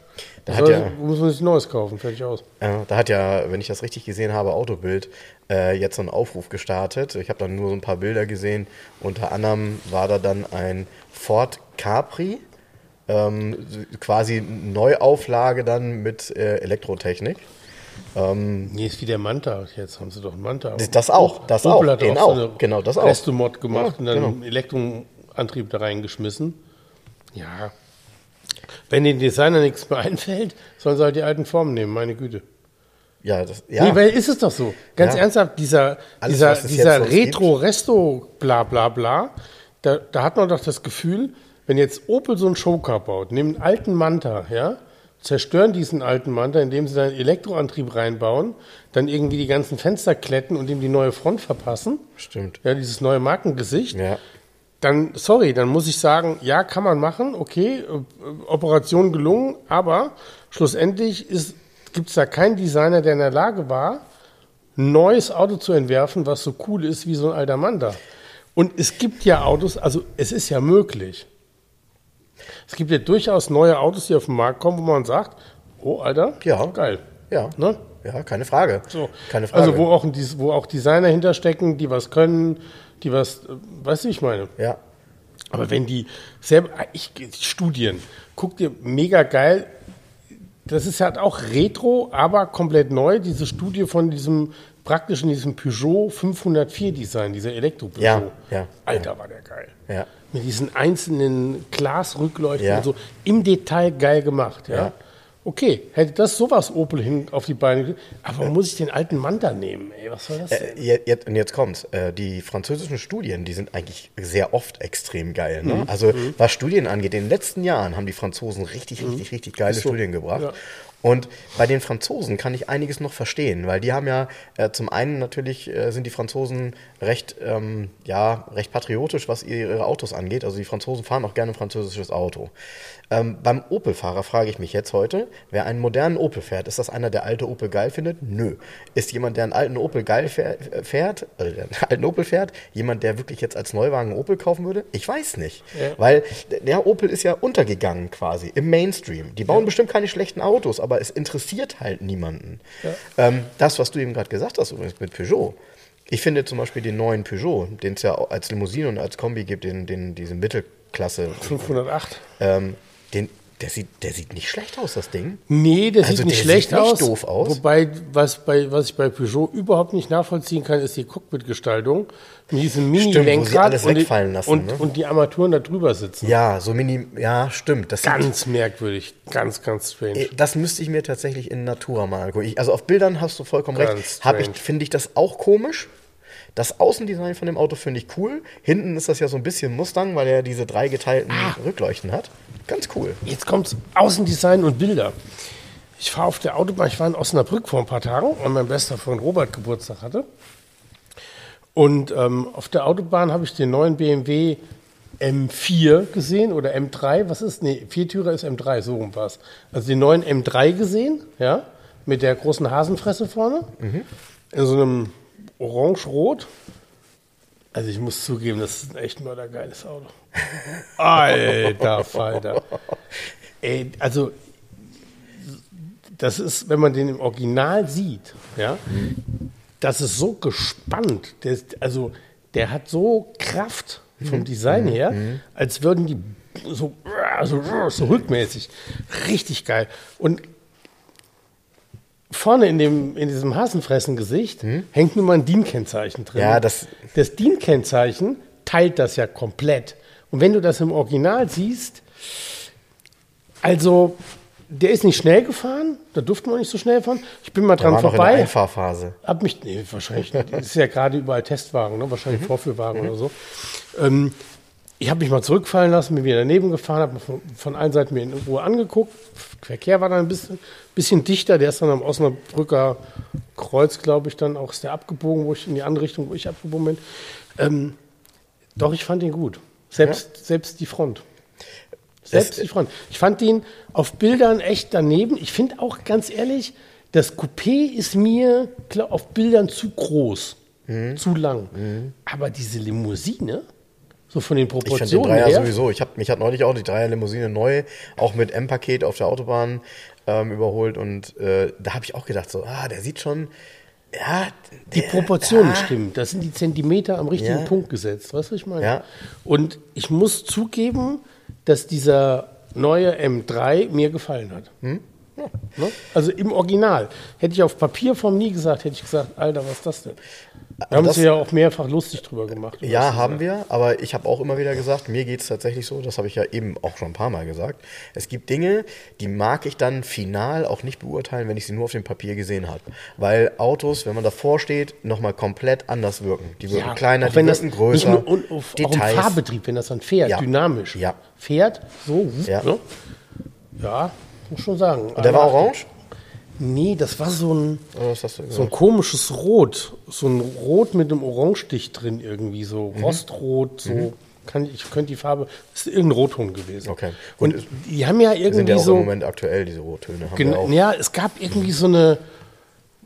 Speaker 1: Da
Speaker 2: Da
Speaker 1: hat ja-
Speaker 2: muss man sich Neues kaufen, fertig aus.
Speaker 1: Ja, da hat ja, wenn ich das richtig gesehen habe, Autobild äh, jetzt so einen Aufruf gestartet. Ich habe dann nur so ein paar Bilder gesehen. Unter anderem war da dann ein Ford Capri, ähm, quasi Neuauflage dann mit äh, Elektrotechnik.
Speaker 2: Nee, ist wie der Manta. Jetzt haben sie doch einen Manta.
Speaker 1: Das- das auch, das
Speaker 2: Opel
Speaker 1: auch,
Speaker 2: hat
Speaker 1: den
Speaker 2: auch,
Speaker 1: auch.
Speaker 2: so
Speaker 1: Genau, das auch.
Speaker 2: Restomod gemacht
Speaker 1: Ja,
Speaker 2: und dann
Speaker 1: genau.
Speaker 2: einen Elektroantrieb da reingeschmissen. Ja. Wenn den Designer nichts mehr einfällt, sollen sie halt die alten Formen nehmen, meine Güte.
Speaker 1: Ja, das, ja.
Speaker 2: Nee, weil ist es doch so. Ganz
Speaker 1: Ja.
Speaker 2: ernsthaft, dieser,
Speaker 1: Alles,
Speaker 2: dieser, dieser
Speaker 1: jetzt sonst
Speaker 2: Retro-Resto, bla bla bla, da, da hat man doch das Gefühl, wenn jetzt Opel so einen Showcar baut, nehmen einen alten Manta, ja, zerstören diesen alten Manta, indem sie da einen Elektroantrieb reinbauen, dann irgendwie die ganzen Fenster kletten und ihm die neue Front verpassen,
Speaker 1: Stimmt.
Speaker 2: ja, dieses neue Markengesicht,
Speaker 1: Ja.
Speaker 2: dann, sorry, dann muss ich sagen, ja, kann man machen, okay, äh, Operation gelungen, aber schlussendlich gibt es da keinen Designer, der in der Lage war, ein neues Auto zu entwerfen, was so cool ist wie so ein alter Mann da. Und es gibt ja Autos, also es ist ja möglich. Es gibt ja durchaus neue Autos, die auf den Markt kommen, wo man sagt, oh, Alter,
Speaker 1: Ja.
Speaker 2: geil.
Speaker 1: Ja.
Speaker 2: Ne?
Speaker 1: Ja, keine Frage.
Speaker 2: So.
Speaker 1: Keine Frage.
Speaker 2: Also wo auch, wo auch Designer hinterstecken, die was können, die was, äh, weißt du, wie ich meine?
Speaker 1: ja.
Speaker 2: Aber wenn die selber, ich, Studien, guck dir, mega geil, das ist halt auch Retro, aber komplett neu, diese Studie von diesem, praktisch in diesem Peugeot 504 Design, dieser Elektro-Peugeot.
Speaker 1: Ja, ja,
Speaker 2: Alter, war der geil.
Speaker 1: Ja.
Speaker 2: Mit diesen einzelnen Glasrückleuchten
Speaker 1: Ja.
Speaker 2: und so, im Detail geil gemacht, ja.
Speaker 1: Ja.
Speaker 2: Okay, hätte das sowas Opel hin auf die Beine, aber muss ich den alten Manta nehmen, ey, was soll das denn?
Speaker 1: Äh, je- jetzt, und jetzt kommt's. Äh, die französischen Studien, die sind eigentlich sehr oft extrem geil. Ne?
Speaker 2: Mhm.
Speaker 1: Also was Studien angeht, in den letzten Jahren haben die Franzosen richtig, richtig, richtig geile
Speaker 2: Mhm. So.
Speaker 1: Studien gebracht.
Speaker 2: Ja.
Speaker 1: Und bei den Franzosen kann ich einiges noch verstehen, weil die haben ja äh, zum einen natürlich äh, sind die Franzosen recht, ähm, ja, recht patriotisch, was ihre Autos angeht. Also die Franzosen fahren auch gerne ein französisches Auto. Ähm, beim Opel-Fahrer frage ich mich jetzt heute, wer einen modernen Opel fährt, ist das einer, der alte Opel geil findet? Nö. Ist jemand, der einen alten Opel geil fährt, fährt also der einen alten Opel fährt, jemand, der wirklich jetzt als Neuwagen einen Opel kaufen würde? Ich weiß nicht.
Speaker 2: Ja.
Speaker 1: Weil der Opel ist ja untergegangen quasi im Mainstream. Die bauen bestimmt keine schlechten Autos, aber es interessiert halt niemanden. Ähm, das, was du eben gerade gesagt hast, übrigens mit Peugeot. Ich finde zum Beispiel den neuen Peugeot, den es ja als Limousine und als Kombi gibt, den, den, diese Mittelklasse,
Speaker 2: 508.
Speaker 1: ähm, den, der, sieht, der sieht nicht schlecht aus, das Ding.
Speaker 2: Nee, der
Speaker 1: Also
Speaker 2: sieht nicht
Speaker 1: der
Speaker 2: schlecht
Speaker 1: sieht nicht
Speaker 2: aus.
Speaker 1: doof aus.
Speaker 2: Wobei, was, bei, was ich bei Peugeot überhaupt nicht nachvollziehen kann, ist die Cockpit-Gestaltung. Mit diesem Mini-Lenkrad und,
Speaker 1: lassen,
Speaker 2: und,
Speaker 1: ne?
Speaker 2: und die Armaturen da drüber sitzen.
Speaker 1: Ja, so mini, ja, stimmt. Das, sieht,
Speaker 2: Ganz merkwürdig, ganz, ganz strange.
Speaker 1: äh, das müsste ich mir tatsächlich in Natura mal angucken. Ich, also auf Bildern hast du vollkommen
Speaker 2: Ganz
Speaker 1: recht. Ich, finde ich das auch komisch. Das Außendesign von dem Auto finde ich cool. Hinten ist das ja so ein bisschen Mustang, weil er diese drei geteilten
Speaker 2: Ah.
Speaker 1: Rückleuchten hat. Ganz cool.
Speaker 2: Jetzt kommt Außendesign und Bilder. Ich fahre auf der Autobahn, ich war in Osnabrück vor ein paar Tagen, weil mein bester Freund Robert Geburtstag hatte. Und ähm, auf der Autobahn habe ich den neuen BMW M4 gesehen oder M3, was ist? Nee, Viertürer ist M3, so rum war es. Also den neuen M3 gesehen, ja, mit der großen Hasenfresse vorne, in so einem Orange-Rot. Also ich muss zugeben, das ist ein echt mördergeiles Auto. Alter Falter. Ey, also das ist, wenn man den im Original sieht, ja, das ist so gespannt. Der ist, also der hat so Kraft vom Design her, als würden die so, so, so rückmäßig. Richtig geil. Und vorne in, dem, in diesem Hasenfressen-Gesicht hängt nun mal ein DIN-Kennzeichen drin.
Speaker 1: Hm? Ja, das-
Speaker 2: das DIN-Kennzeichen teilt das ja komplett. Und wenn du das im Original siehst, also der ist nicht schnell gefahren, da durfte man nicht so schnell fahren. Ich bin mal dran
Speaker 1: war noch in der
Speaker 2: vorbei.
Speaker 1: Einfahrphase.
Speaker 2: Hab mich, nee, wahrscheinlich, das ist ja gerade überall Testwagen, ne? wahrscheinlich
Speaker 1: Mhm.
Speaker 2: Vorführwagen oder so. Ähm, ich habe mich mal zurückfallen lassen, bin wieder daneben gefahren, habe von, von allen Seiten mir in Ruhe angeguckt. Verkehr war dann ein bisschen, bisschen dichter, der ist dann am Osnabrücker Kreuz, glaube ich, dann auch ist der abgebogen, wo ich in die andere Richtung, wo ich abgebogen bin. Ähm, doch, ich fand ihn gut. Selbst, selbst die Front. Selbst die Front. Ich fand ihn auf Bildern echt daneben. Ich finde auch ganz ehrlich, das Coupé ist mir klar, auf Bildern zu groß,
Speaker 1: Mhm.
Speaker 2: zu lang. Aber diese Limousine, so von den
Speaker 1: Ich finde den
Speaker 2: Proportionen
Speaker 1: Dreier
Speaker 2: her,
Speaker 1: sowieso. Ich hab, mich hat neulich auch die Dreier-Limousine neu, auch mit M-Paket auf der Autobahn ähm, überholt. Und äh, da habe ich auch gedacht, so, ah, der sieht schon, ja,
Speaker 2: die Proportionen
Speaker 1: ah,
Speaker 2: stimmen. Das sind die Zentimeter am richtigen
Speaker 1: Ja.
Speaker 2: Punkt gesetzt. Weißt du, was ich meine?
Speaker 1: Ja.
Speaker 2: Und ich muss zugeben, dass dieser neue M3 mir gefallen hat.
Speaker 1: Hm?
Speaker 2: Ne? Also im Original. Hätte ich auf Papierform nie gesagt, hätte ich gesagt, Alter, was ist das denn? Wir haben uns ja auch mehrfach lustig drüber gemacht.
Speaker 1: Ja, haben wir, aber ich habe auch immer wieder gesagt, mir geht es tatsächlich so, das habe ich ja eben auch schon ein paar Mal gesagt. Es gibt Dinge, die mag ich dann final auch nicht beurteilen, wenn ich sie nur auf dem Papier gesehen habe. Weil Autos, wenn man davor steht, nochmal komplett anders wirken. Die wirken
Speaker 2: Ja,
Speaker 1: kleiner, die wirken größer.
Speaker 2: Nicht nur auf, auch im
Speaker 1: Details.
Speaker 2: Fahrbetrieb, wenn das dann fährt,
Speaker 1: Ja.
Speaker 2: dynamisch.
Speaker 1: Ja.
Speaker 2: Fährt, so,
Speaker 1: Ja.
Speaker 2: ne? ja, muss schon sagen.
Speaker 1: Und der war orange?
Speaker 2: Nee, das war so ein,
Speaker 1: du
Speaker 2: so ein komisches Rot. So ein Rot mit einem Orangestich drin irgendwie, so
Speaker 1: Mhm.
Speaker 2: Rostrot, so. Kann, ich könnte die Farbe, ist irgendein Rotton gewesen.
Speaker 1: Okay. Gut,
Speaker 2: Und die haben ja
Speaker 1: Die sind
Speaker 2: irgendwie
Speaker 1: ja auch
Speaker 2: so.
Speaker 1: im Moment aktuell, diese Rottöne.
Speaker 2: Genau, ja, es gab irgendwie so eine,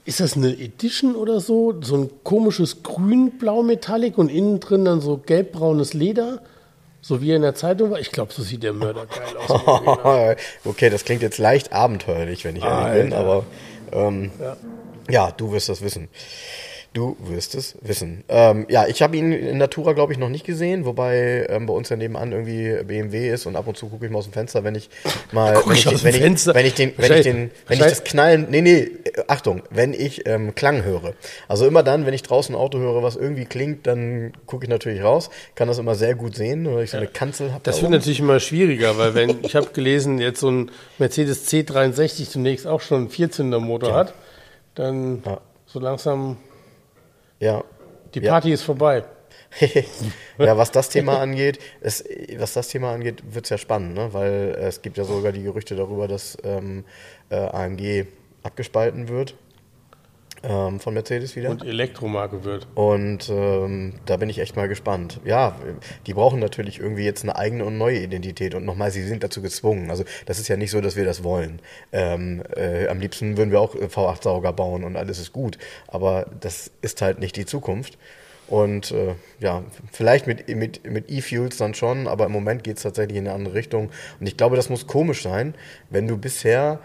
Speaker 2: ist das eine Edition oder so? So ein komisches grün-blau-Metallic und innen drin dann so gelbbraunes Leder, so wie er in der Zeitung war. Ich glaube, so sieht der Mörder geil aus.
Speaker 1: okay, das klingt jetzt leicht abenteuerlich, wenn ich ehrlich bin,
Speaker 2: Alter.
Speaker 1: aber ähm,
Speaker 2: Ja.
Speaker 1: ja, du wirst das wissen. Du wirst es wissen. Ähm, ja, ich habe ihn in Natura, glaube ich, noch nicht gesehen, wobei ähm, bei uns ja nebenan irgendwie BMW ist und ab und zu gucke ich mal aus dem Fenster, wenn ich mal,
Speaker 2: Guck
Speaker 1: wenn
Speaker 2: ich
Speaker 1: ich, wenn, ich, wenn ich den, wenn ich den, wenn ich das Knallen, nee, nee, äh, Achtung, wenn ich ähm, Klang höre. Also immer dann, wenn ich draußen ein Auto höre, was irgendwie klingt, dann gucke ich natürlich raus, kann das immer sehr gut sehen, weil ich so eine Kanzel habe.
Speaker 2: Das wird natürlich immer schwieriger, weil wenn, ich habe gelesen, jetzt so ein Mercedes C63 zunächst auch schon einen Vierzylindermotor hat, dann
Speaker 1: Ja.
Speaker 2: so langsam,
Speaker 1: Ja.
Speaker 2: die
Speaker 1: Ja.
Speaker 2: Party ist vorbei.
Speaker 1: ja, was das Thema angeht, es, was das Thema angeht, wird es ja spannend, ne? weil es gibt ja sogar die Gerüchte darüber, dass ähm, äh, AMG abgespalten wird ähm, von Mercedes wieder.
Speaker 2: Und Elektromarke wird.
Speaker 1: Und ähm, da bin ich echt mal gespannt. Ja, die brauchen natürlich irgendwie jetzt eine eigene und neue Identität. Und nochmal, sie sind dazu gezwungen. Also das ist ja nicht so, dass wir das wollen. Ähm, äh, am liebsten würden wir auch V8-Sauger bauen und alles ist gut. Aber das ist halt nicht die Zukunft. Und äh, ja, vielleicht mit, mit, mit E-Fuels dann schon, aber im Moment geht es tatsächlich in eine andere Richtung. Und ich glaube, das muss komisch sein, wenn du bisher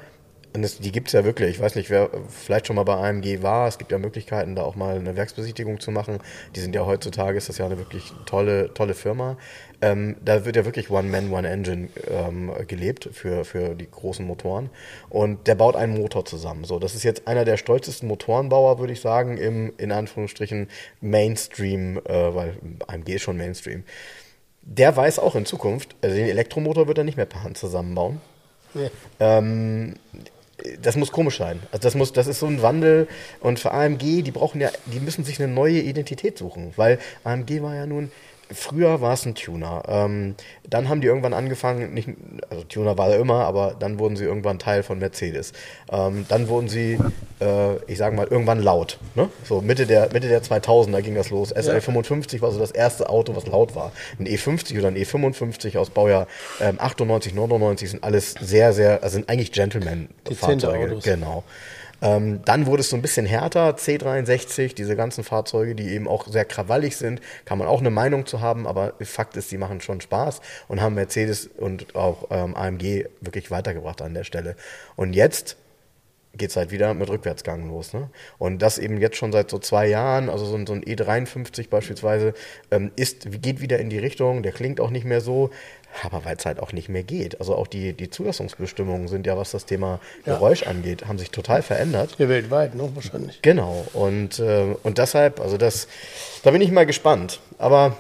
Speaker 1: und das, die gibt es ja wirklich. Ich weiß nicht, wer vielleicht schon mal bei AMG war. Es gibt ja Möglichkeiten, da auch mal eine Werksbesichtigung zu machen. Die sind ja heutzutage, ist das ja eine wirklich tolle, tolle Firma. Ähm, da wird ja wirklich One Man, One Engine ähm, gelebt für, für die großen Motoren. Und der baut einen Motor zusammen. So, das ist jetzt einer der stolzesten Motorenbauer, würde ich sagen, im, in Anführungsstrichen, Mainstream, äh, weil AMG ist schon Mainstream. Der weiß auch in Zukunft, also den Elektromotor wird er nicht mehr per Hand zusammenbauen.
Speaker 2: Nee.
Speaker 1: Ähm, das muss komisch sein. Also das muss, das ist so ein Wandel. Und für AMG, die brauchen ja, die müssen sich eine neue Identität suchen, weil AMG war ja nun. Früher war es ein Tuner. Ähm, dann haben die irgendwann angefangen, nicht, also Tuner war er immer, aber dann wurden sie irgendwann Teil von Mercedes. Ähm, dann wurden sie, äh, ich sage mal, irgendwann laut. Ne? So Mitte der, Mitte der 2000er ging das los. SL55 war so das erste Auto, was laut war. Ein E50 oder ein E55 aus Baujahr ähm, 98, 99 sind alles sehr, sehr, also sind eigentlich Gentleman-Fahrzeuge. Genau. Ähm, dann wurde es so ein bisschen härter, C63, diese ganzen Fahrzeuge, die eben auch sehr krawallig sind, kann man auch eine Meinung zu haben, aber Fakt ist, die machen schon Spaß und haben Mercedes und auch ähm, AMG wirklich weitergebracht an der Stelle. Und jetzt geht es halt wieder mit Rückwärtsgang los. Ne? Und das eben jetzt schon seit so zwei Jahren, also so ein, so ein E53 beispielsweise, ähm, ist, geht wieder in die Richtung, der klingt auch nicht mehr so, aber weil es halt auch nicht mehr geht. Also auch die, die Zulassungsbestimmungen sind ja, was das Thema
Speaker 2: Ja.
Speaker 1: Geräusch angeht, haben sich total verändert.
Speaker 2: Ja, weltweit, ne? Wahrscheinlich.
Speaker 1: Genau, und, äh, und deshalb, also das, da bin ich mal gespannt. Aber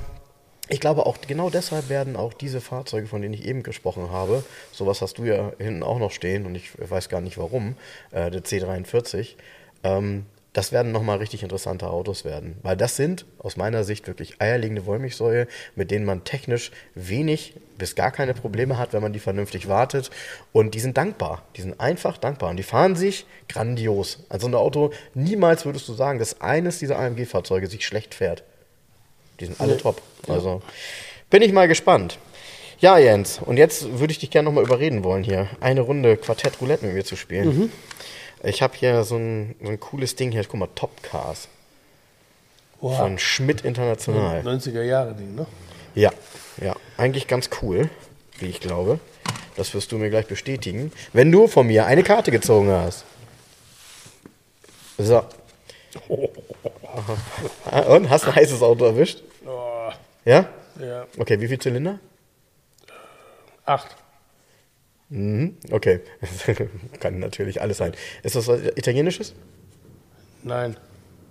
Speaker 1: ich glaube auch, genau deshalb werden auch diese Fahrzeuge, von denen ich eben gesprochen habe, sowas hast du ja hinten auch noch stehen und ich weiß gar nicht warum, äh, der C43, ähm, das werden nochmal richtig interessante Autos werden. Weil das sind aus meiner Sicht wirklich eierlegende Wollmilchsäue, mit denen man technisch wenig bis gar keine Probleme hat, wenn man die vernünftig wartet. Und die sind dankbar. Die sind einfach dankbar. Und die fahren sich grandios. Also ein Auto, niemals würdest du sagen, dass eines dieser AMG-Fahrzeuge sich schlecht fährt. Die sind alle top. Also bin ich mal gespannt. Ja, Jens, und jetzt würde ich dich gerne nochmal überreden wollen, hier eine Runde Quartett Roulette mit mir zu spielen. Ich habe hier so ein, so ein cooles Ding hier, guck mal, Top Cars
Speaker 2: Wow.
Speaker 1: von Schmidt International.
Speaker 2: 90er Jahre Ding, ne?
Speaker 1: Ja, ja, eigentlich ganz cool, wie ich glaube. Das wirst du mir gleich bestätigen, wenn du von mir eine Karte gezogen hast. So. Und, hast ein heißes Auto erwischt?
Speaker 2: Oh,
Speaker 1: Ja?
Speaker 2: ja.
Speaker 1: Okay, wie viel Zylinder?
Speaker 2: Acht.
Speaker 1: Mhm, okay. Kann natürlich alles sein. Ist das was Italienisches?
Speaker 2: Nein.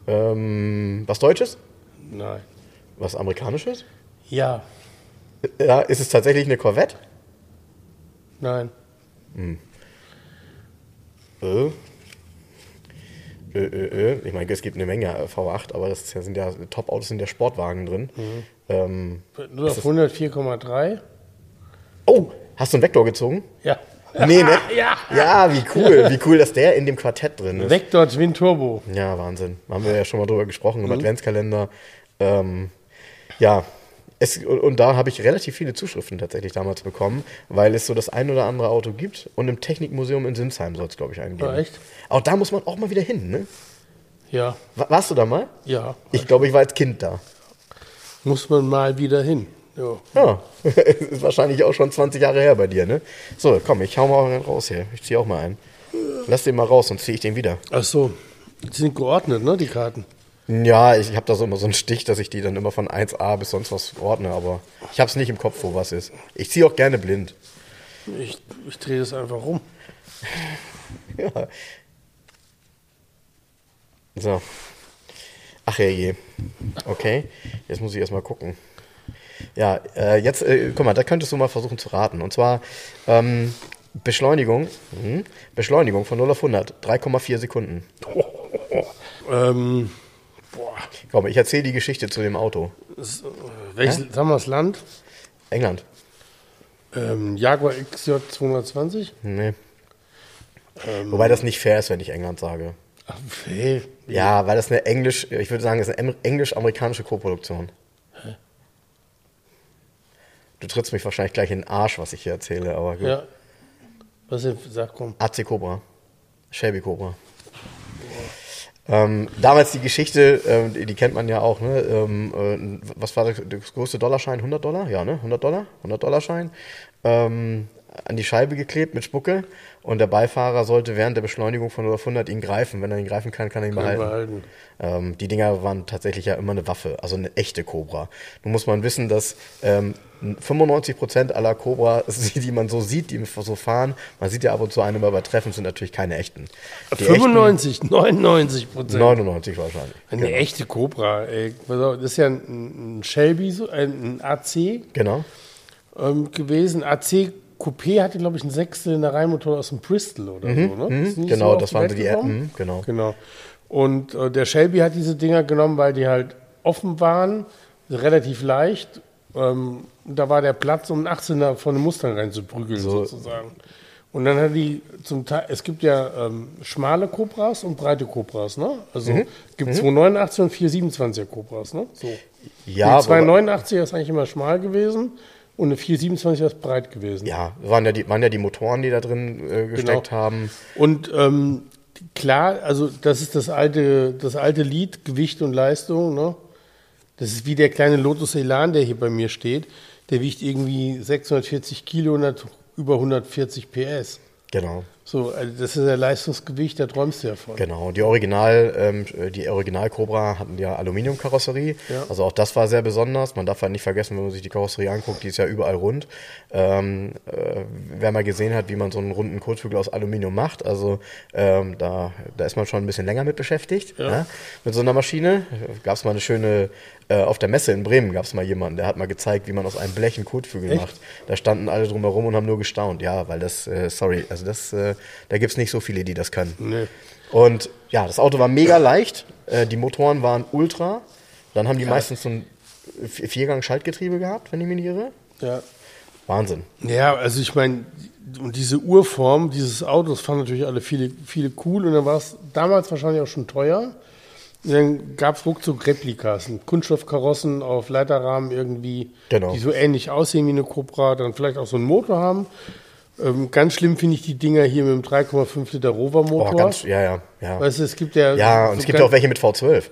Speaker 1: Ähm, was Deutsches?
Speaker 2: Nein.
Speaker 1: Was Amerikanisches?
Speaker 2: Ja.
Speaker 1: Ja, ist es tatsächlich eine Corvette?
Speaker 2: Nein.
Speaker 1: Äh. Äh, äh, äh. Ich meine, es gibt eine Menge V8, aber das sind ja Top-Autos, sind ja Sportwagen drin. Ähm,
Speaker 2: Nur auf 104,3.
Speaker 1: oh, hast du einen Vektor gezogen?
Speaker 2: Ja.
Speaker 1: Nee, ne?
Speaker 2: Ja.
Speaker 1: Ja, wie cool. Wie cool, dass der in dem Quartett drin ist.
Speaker 2: Vector Twin Turbo.
Speaker 1: Ja, Wahnsinn. Haben wir ja schon mal drüber gesprochen im Adventskalender. Ähm, ja, es, und, und da habe ich relativ viele Zuschriften tatsächlich damals bekommen, weil es so das ein oder andere Auto gibt. Und im Technikmuseum in Sinsheim soll es, glaube ich, einen geben.
Speaker 2: Ah, echt?
Speaker 1: Auch da muss man auch mal wieder hin, ne?
Speaker 2: Ja.
Speaker 1: Wa- Warst du da mal?
Speaker 2: Ja.
Speaker 1: Ich glaube, ich war als Kind da.
Speaker 2: Muss man mal wieder hin. Ja.
Speaker 1: Ja, ist wahrscheinlich auch schon 20 Jahre her bei dir, ne? So, komm, ich hau mal raus hier. Ich ziehe auch mal einen. Lass den mal raus, sonst ziehe ich den wieder.
Speaker 2: Ach so. Die sind geordnet, ne, die Karten.
Speaker 1: Ja, ich habe da so immer so einen Stich, dass ich die dann immer von 1a bis sonst was ordne, aber ich habe es nicht im Kopf, wo was ist. Ich ziehe auch gerne blind.
Speaker 2: Ich, ich drehe das einfach rum.
Speaker 1: Ja. So. Ach je. Okay, jetzt muss ich erstmal gucken. Ja, äh, jetzt, äh, guck mal, da könntest du mal versuchen zu raten. Und zwar ähm, Beschleunigung, mhm. Beschleunigung von 0 auf 100, 3,4 Sekunden.
Speaker 2: Ähm, boah.
Speaker 1: Komm, ich erzähle die Geschichte zu dem Auto.
Speaker 2: Das, äh, welches, sagen wir das Land?
Speaker 1: England.
Speaker 2: Ähm, Jaguar XJ 220.
Speaker 1: Nee. Wobei das nicht fair ist, wenn ich England sage.
Speaker 2: Ach, hey.
Speaker 1: Ja, weil das eine Englisch, ich würde sagen, das ist eine englisch-amerikanische Koproduktion. Du trittst mich wahrscheinlich gleich in den Arsch, was ich hier erzähle, aber gut.
Speaker 2: Ja. Was denn? Sag, komm.
Speaker 1: AC Cobra. Shelby Cobra. Ähm, damals die Geschichte, ähm, die, kennt man ja auch, ne? Ähm, äh, was war das, das größte Dollarschein? 100 Dollar? Ja, ne? 100 Dollar? 100 Dollar Schein. Ähm, an die Scheibe geklebt mit Spucke und der Beifahrer sollte während der Beschleunigung von 0 auf 100 ihn greifen. Wenn er ihn greifen kann, kann er ihn
Speaker 2: Kann
Speaker 1: behalten.
Speaker 2: behalten.
Speaker 1: Ähm, die Dinger waren tatsächlich ja immer eine Waffe, also eine echte Cobra. Nun muss man wissen, dass ähm, 95% aller Cobra, die man so sieht, die so fahren, man sieht ja ab und zu eine mal übertreffen, sind natürlich keine echten. Die
Speaker 2: 95, 99
Speaker 1: echten,
Speaker 2: Prozent.
Speaker 1: 99 wahrscheinlich.
Speaker 2: Eine echte Cobra, ey. Das ist ja ein, Shelby, ein AC
Speaker 1: Genau.
Speaker 2: ähm, gewesen. AC Coupé hatte, glaube ich, einen Sechszylinder-Reihenmotor aus dem Bristol oder so, ne? Nicht
Speaker 1: Genau,
Speaker 2: auf
Speaker 1: das waren so die
Speaker 2: gekommen?
Speaker 1: Erben, genau.
Speaker 2: Genau. Und äh, der Shelby hat diese Dinger genommen, weil die halt offen waren, relativ leicht. Ähm, da war der Platz, um einen 18er von einem Mustang reinzuprügeln,
Speaker 1: So.
Speaker 2: sozusagen. Und dann hat die zum Teil, es gibt ja ähm, schmale Cobras und breite Cobras, ne? Also
Speaker 1: Mhm.
Speaker 2: gibt 289 und 427er Cobras, ne? So.
Speaker 1: Ja,
Speaker 2: die
Speaker 1: wobei-
Speaker 2: 289er ist eigentlich immer schmal gewesen und eine 427er ist breit gewesen.
Speaker 1: Ja, waren ja die, waren ja die Motoren, die da drin äh, gesteckt
Speaker 2: Genau.
Speaker 1: haben.
Speaker 2: Und ähm, klar, also das ist das alte, das alte Lied, Gewicht und Leistung. Ne? Das ist wie der kleine Lotus Elan, der hier bei mir steht. Der wiegt irgendwie 640 Kilo und hat über 140 PS.
Speaker 1: Genau.
Speaker 2: So, also das ist ja Leistungsgewicht, da träumst du ja von.
Speaker 1: Genau, die Original, ähm, die Original Cobra hatten ja Aluminiumkarosserie.
Speaker 2: Ja.
Speaker 1: Also auch das war sehr besonders. Man darf halt nicht vergessen, wenn man sich die Karosserie anguckt, die ist ja überall rund. Ähm, äh, wer mal gesehen hat, wie man so einen runden Kurzflügel aus Aluminium macht, also ähm, da, da ist man schon ein bisschen länger mit beschäftigt.
Speaker 2: Ja.
Speaker 1: Ne? Mit so einer Maschine. Gab es mal eine schöne, äh, auf der Messe in Bremen gab es mal jemanden, der hat mal gezeigt, wie man aus einem Blech einen Kotflügel
Speaker 2: Echt?
Speaker 1: macht. Da standen alle drumherum und haben nur gestaunt. Ja, weil das, äh, sorry, also das, äh, da gibt es nicht so viele, die das können.
Speaker 2: Nee.
Speaker 1: Und ja, das Auto war mega leicht. Äh, die Motoren waren ultra. Dann haben die meistens so ein Vi- Viergang-Schaltgetriebe gehabt, wenn ich mich nicht irre.
Speaker 2: Ja.
Speaker 1: Wahnsinn.
Speaker 2: Ja, also ich meine, und diese Urform dieses Autos fanden natürlich alle viele, viele cool und dann war es damals wahrscheinlich auch schon teuer. Und dann gab es ruckzuck Replikas, Kunststoffkarossen auf Leiterrahmen irgendwie,
Speaker 1: Genau.
Speaker 2: die so ähnlich aussehen wie eine Cobra, dann vielleicht auch so einen Motor haben. Ähm, ganz schlimm finde ich die Dinger hier mit dem 3,5 Liter Rover-Motor.
Speaker 1: Oh, ganz, ja, ja, ja.
Speaker 2: Weißt du, es gibt ja.
Speaker 1: ja, und
Speaker 2: so
Speaker 1: es gibt ja auch welche mit V12.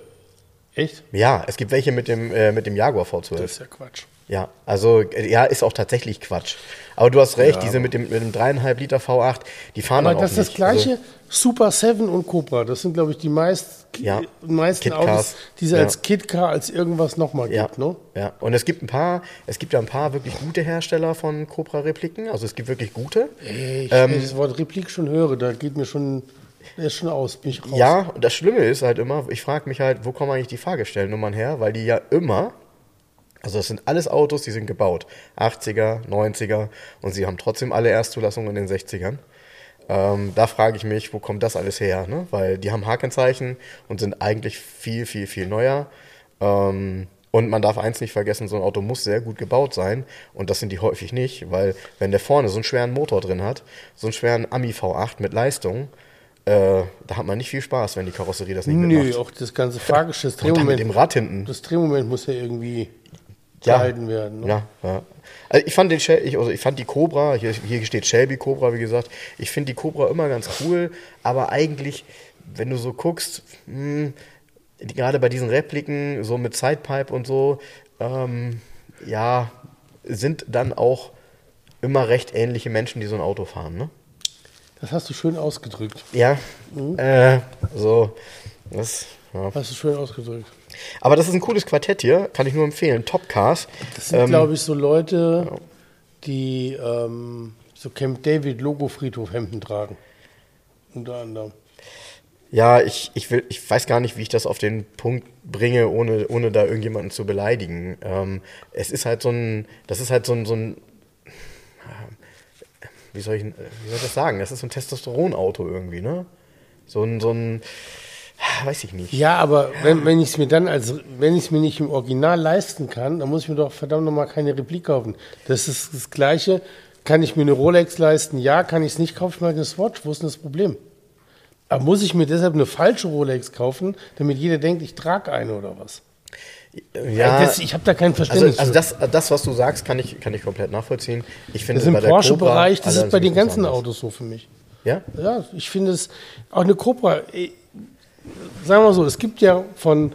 Speaker 2: Echt?
Speaker 1: Ja, es gibt welche mit dem, äh, mit dem Jaguar V12.
Speaker 2: Das ist ja Quatsch.
Speaker 1: Ja, also ja, ist auch tatsächlich Quatsch. Aber du hast recht,
Speaker 2: Ja,
Speaker 1: diese mit dem, mit dem 3,5 Liter V8, die fahren
Speaker 2: Aber
Speaker 1: dann auch
Speaker 2: das ist das
Speaker 1: nicht.
Speaker 2: gleiche,
Speaker 1: Also,
Speaker 2: Super 7 und Cobra, das sind, glaube ich, die meist,
Speaker 1: Ja,
Speaker 2: meisten Autos, die es
Speaker 1: ja.
Speaker 2: als Kit-Car, als irgendwas nochmal
Speaker 1: ja,
Speaker 2: gibt. Ne?
Speaker 1: ja, und es gibt ein paar, es gibt ja ein paar wirklich gute Hersteller von Cobra-Repliken. Also es gibt wirklich gute.
Speaker 2: Ey, Ich,
Speaker 1: Ähm,
Speaker 2: wenn ich das Wort Replik schon höre, da geht mir schon, der ist schon aus, bin ich raus.
Speaker 1: Ja, und das Schlimme ist halt immer, ich frage mich halt, wo kommen eigentlich die Fahrgestellnummern her? Weil die ja immer, also das sind alles Autos, die sind gebaut. 80er, 90er und sie haben trotzdem alle Erstzulassungen in den 60ern. Ähm, da frage ich mich, wo kommt das alles her? Ne? Weil die haben Hakenzeichen und sind eigentlich viel, viel, viel neuer. Ähm, und man darf eins nicht vergessen, so ein Auto muss sehr gut gebaut sein. Und das sind die häufig nicht, weil wenn der vorne so einen schweren Motor drin hat, so einen schweren Ami V8 mit Leistung, äh, da hat man nicht viel Spaß, wenn die Karosserie das nicht
Speaker 2: Nö,
Speaker 1: mitmacht.
Speaker 2: auch das ganze Fahrgeschäft, das
Speaker 1: Und dann mit dem
Speaker 2: Drehmoment,
Speaker 1: Rad hinten.
Speaker 2: das Drehmoment muss ja irgendwie
Speaker 1: Ja.
Speaker 2: gehalten werden. Ne?
Speaker 1: Ja, ja. Also ich fand den ich, also ich fand die Cobra, hier, hier steht Shelby Cobra, wie gesagt. Ich finde die Cobra immer ganz cool, aber eigentlich, wenn du so guckst, mh, die, gerade bei diesen Repliken, so mit Sidepipe und so, ähm, ja, sind dann auch immer recht ähnliche Menschen, die so ein Auto fahren, ne?
Speaker 2: Das hast du schön ausgedrückt.
Speaker 1: Ja, äh, so, das, ja.
Speaker 2: Hast du schön ausgedrückt.
Speaker 1: Aber das ist ein cooles Quartett hier, kann ich nur empfehlen. Top Cars.
Speaker 2: Das sind,
Speaker 1: Ähm,
Speaker 2: glaube ich, so Leute, die ähm, so Camp David Logo Friedhof Hemden tragen. Unter anderem.
Speaker 1: Ja, ich, ich, will, ich weiß gar nicht, wie ich das auf den Punkt bringe, ohne, ohne da irgendjemanden zu beleidigen. Ähm, es ist halt so ein, das ist halt so ein, so ein wie soll ich, wie soll ich das sagen? Das ist so ein Testosteronauto irgendwie, ne? So ein, so ein, weiß ich nicht.
Speaker 2: Ja, aber wenn, wenn ich es mir dann als, wenn ich es mir nicht im Original leisten kann, dann muss ich mir doch verdammt nochmal keine Replik kaufen. Das ist das Gleiche. Kann ich mir eine Rolex leisten? Ja. Kann ich es nicht kaufen? Ich mir eine Swatch. Wo ist denn das Problem? Aber muss ich mir deshalb eine falsche Rolex kaufen, damit jeder denkt, ich trage eine oder was?
Speaker 1: Ja,
Speaker 2: das, ich habe da kein
Speaker 1: also,
Speaker 2: Verständnis.
Speaker 1: also
Speaker 2: für.
Speaker 1: das, das, was du sagst, kann ich, kann ich komplett nachvollziehen. Ich finde
Speaker 2: das ist im Porsche-Bereich, das ist bei den ganzen
Speaker 1: anders.
Speaker 2: Autos so für mich.
Speaker 1: Ja?
Speaker 2: Ja, ich finde es, auch eine Cobra, sagen wir mal so, es gibt ja von,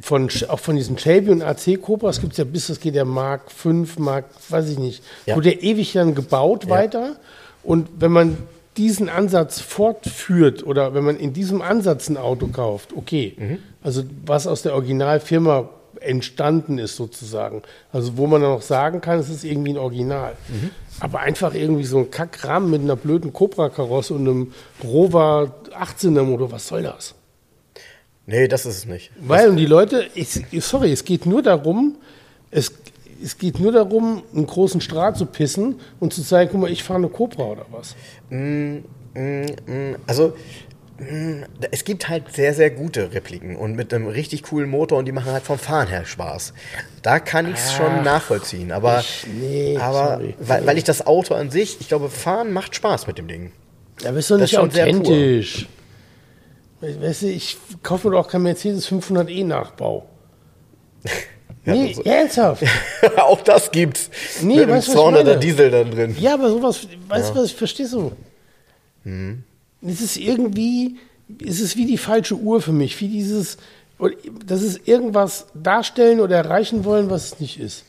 Speaker 2: von auch von diesen Shelby und AC Cobras gibt es ja bis, das geht ja Mark 5, Mark, weiß ich nicht,
Speaker 1: Ja.
Speaker 2: wurde ja ewig dann gebaut weiter. Und wenn man diesen Ansatz fortführt oder wenn man in diesem Ansatz ein Auto kauft, okay,
Speaker 1: Mhm.
Speaker 2: also was aus der Originalfirma entstanden ist sozusagen, also wo man dann noch sagen kann, es ist irgendwie ein Original.
Speaker 1: Mhm.
Speaker 2: Aber einfach irgendwie so ein Kackrahmen mit einer blöden Cobra-Karosse und einem Rover 18er Motor, was soll das?
Speaker 1: Nee, das ist es nicht.
Speaker 2: Weil und die Leute, ich, sorry, es geht nur darum, es, es geht nur darum, einen großen Strahl zu pissen und zu zeigen, guck mal, ich fahre eine Cobra oder was.
Speaker 1: Also, mh, es gibt halt sehr, sehr gute Repliken und mit einem richtig coolen Motor und die machen halt vom Fahren her Spaß. Da kann ich es schon nachvollziehen, aber,
Speaker 2: ich- nee,
Speaker 1: aber
Speaker 2: sorry.
Speaker 1: weil, weil ich das Auto an sich, ich glaube, Fahren macht Spaß mit dem Ding.
Speaker 2: Ja, bist du
Speaker 1: Das
Speaker 2: nicht authentisch. We- Weißt du, ich kaufe mir doch kein Mercedes 500e Nachbau. nee,
Speaker 1: so-
Speaker 2: ernsthaft.
Speaker 1: Auch das gibt's.
Speaker 2: Nee,
Speaker 1: mit einem
Speaker 2: weißt ich
Speaker 1: 200er
Speaker 2: meine?
Speaker 1: Diesel dann drin.
Speaker 2: Ja, aber sowas, weißt du was, verstehst du?
Speaker 1: Mhm.
Speaker 2: Es ist irgendwie, es ist wie die falsche Uhr für mich, wie dieses, das ist irgendwas darstellen oder erreichen wollen, was es nicht ist.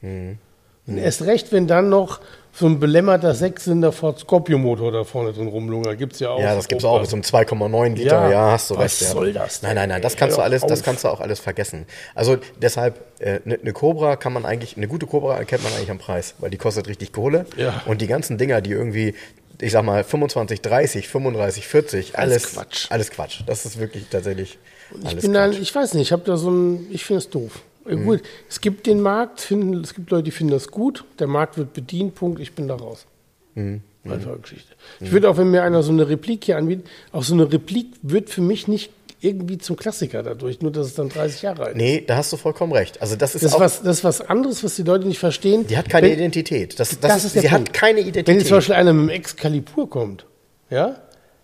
Speaker 1: Mhm.
Speaker 2: Und erst recht, wenn dann noch so ein belämmerter Sechszylinder Ford Scorpio Motor da vorne drin rumlungert. Gibt's ja auch.
Speaker 1: Ja, das gibt's auch mit so einem 2,9 Liter.
Speaker 2: Ja,
Speaker 1: Ja, hast du
Speaker 2: was
Speaker 1: recht. ja.
Speaker 2: soll das denn?
Speaker 1: Nein, nein, nein, das kannst du alles, das
Speaker 2: auf.
Speaker 1: kannst du auch alles vergessen. Also deshalb eine ne ne Cobra kann man eigentlich, eine gute Cobra erkennt man eigentlich am Preis, weil die kostet richtig Kohle.
Speaker 2: Ja.
Speaker 1: Und die ganzen Dinger, die irgendwie, ich sag mal 25, 30, 35, 40, alles,
Speaker 2: Alles Quatsch.
Speaker 1: Alles Quatsch. Das ist wirklich tatsächlich
Speaker 2: Ich
Speaker 1: alles
Speaker 2: bin dann,
Speaker 1: Quatsch.
Speaker 2: ich weiß nicht, ich habe da so ein, ich finde es doof.
Speaker 1: Mhm.
Speaker 2: Gut, es gibt den Markt, finden, es gibt Leute, die finden das gut, der Markt wird bedient, Punkt, ich bin da raus.
Speaker 1: Mhm.
Speaker 2: Einfache Geschichte. Ich würde auch, wenn mir einer so eine Replik hier anbietet, auch so eine Replik wird für mich nicht irgendwie zum Klassiker dadurch, nur dass es dann 30 Jahre alt ist.
Speaker 1: Nee, da hast du vollkommen recht. Also das ist
Speaker 2: Das ist, was, das ist was anderes, was die Leute nicht verstehen.
Speaker 1: die hat keine
Speaker 2: Wenn-
Speaker 1: Identität. Das, das,
Speaker 2: Das
Speaker 1: ist,
Speaker 2: ist der
Speaker 1: sie
Speaker 2: Punkt.
Speaker 1: hat keine
Speaker 2: Wenn jetzt
Speaker 1: Identität.
Speaker 2: zum Beispiel einer mit dem Excalibur kommt, ja,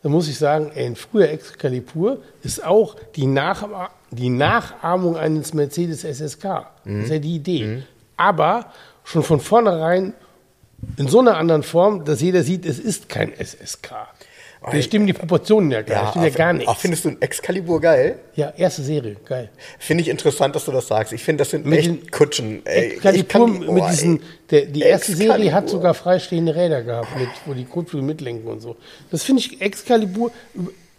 Speaker 2: dann muss ich sagen, ey, ein früher Excalibur ist auch die, Nachah die Nachahmung eines Mercedes SSK. Das ist ja die Idee. Aber schon von vornherein in so einer anderen Form, dass jeder sieht, es ist kein SSK. Da stimmen die Proportionen ja gar nicht. stimmt ja gar nichts.
Speaker 1: findest du ein Excalibur geil?
Speaker 2: Ja, erste Serie, geil.
Speaker 1: Finde ich interessant, dass du das sagst. Ich finde, das sind
Speaker 2: Mit
Speaker 1: echt Kutschen. Ey,
Speaker 2: Excalibur
Speaker 1: kann die-
Speaker 2: mit
Speaker 1: oh,
Speaker 2: diesen, der, die erste Serie hat
Speaker 1: Excalibur.
Speaker 2: sogar freistehende Räder gehabt, mit, wo die Kotflügel mitlenken und so. Das finde ich Excalibur.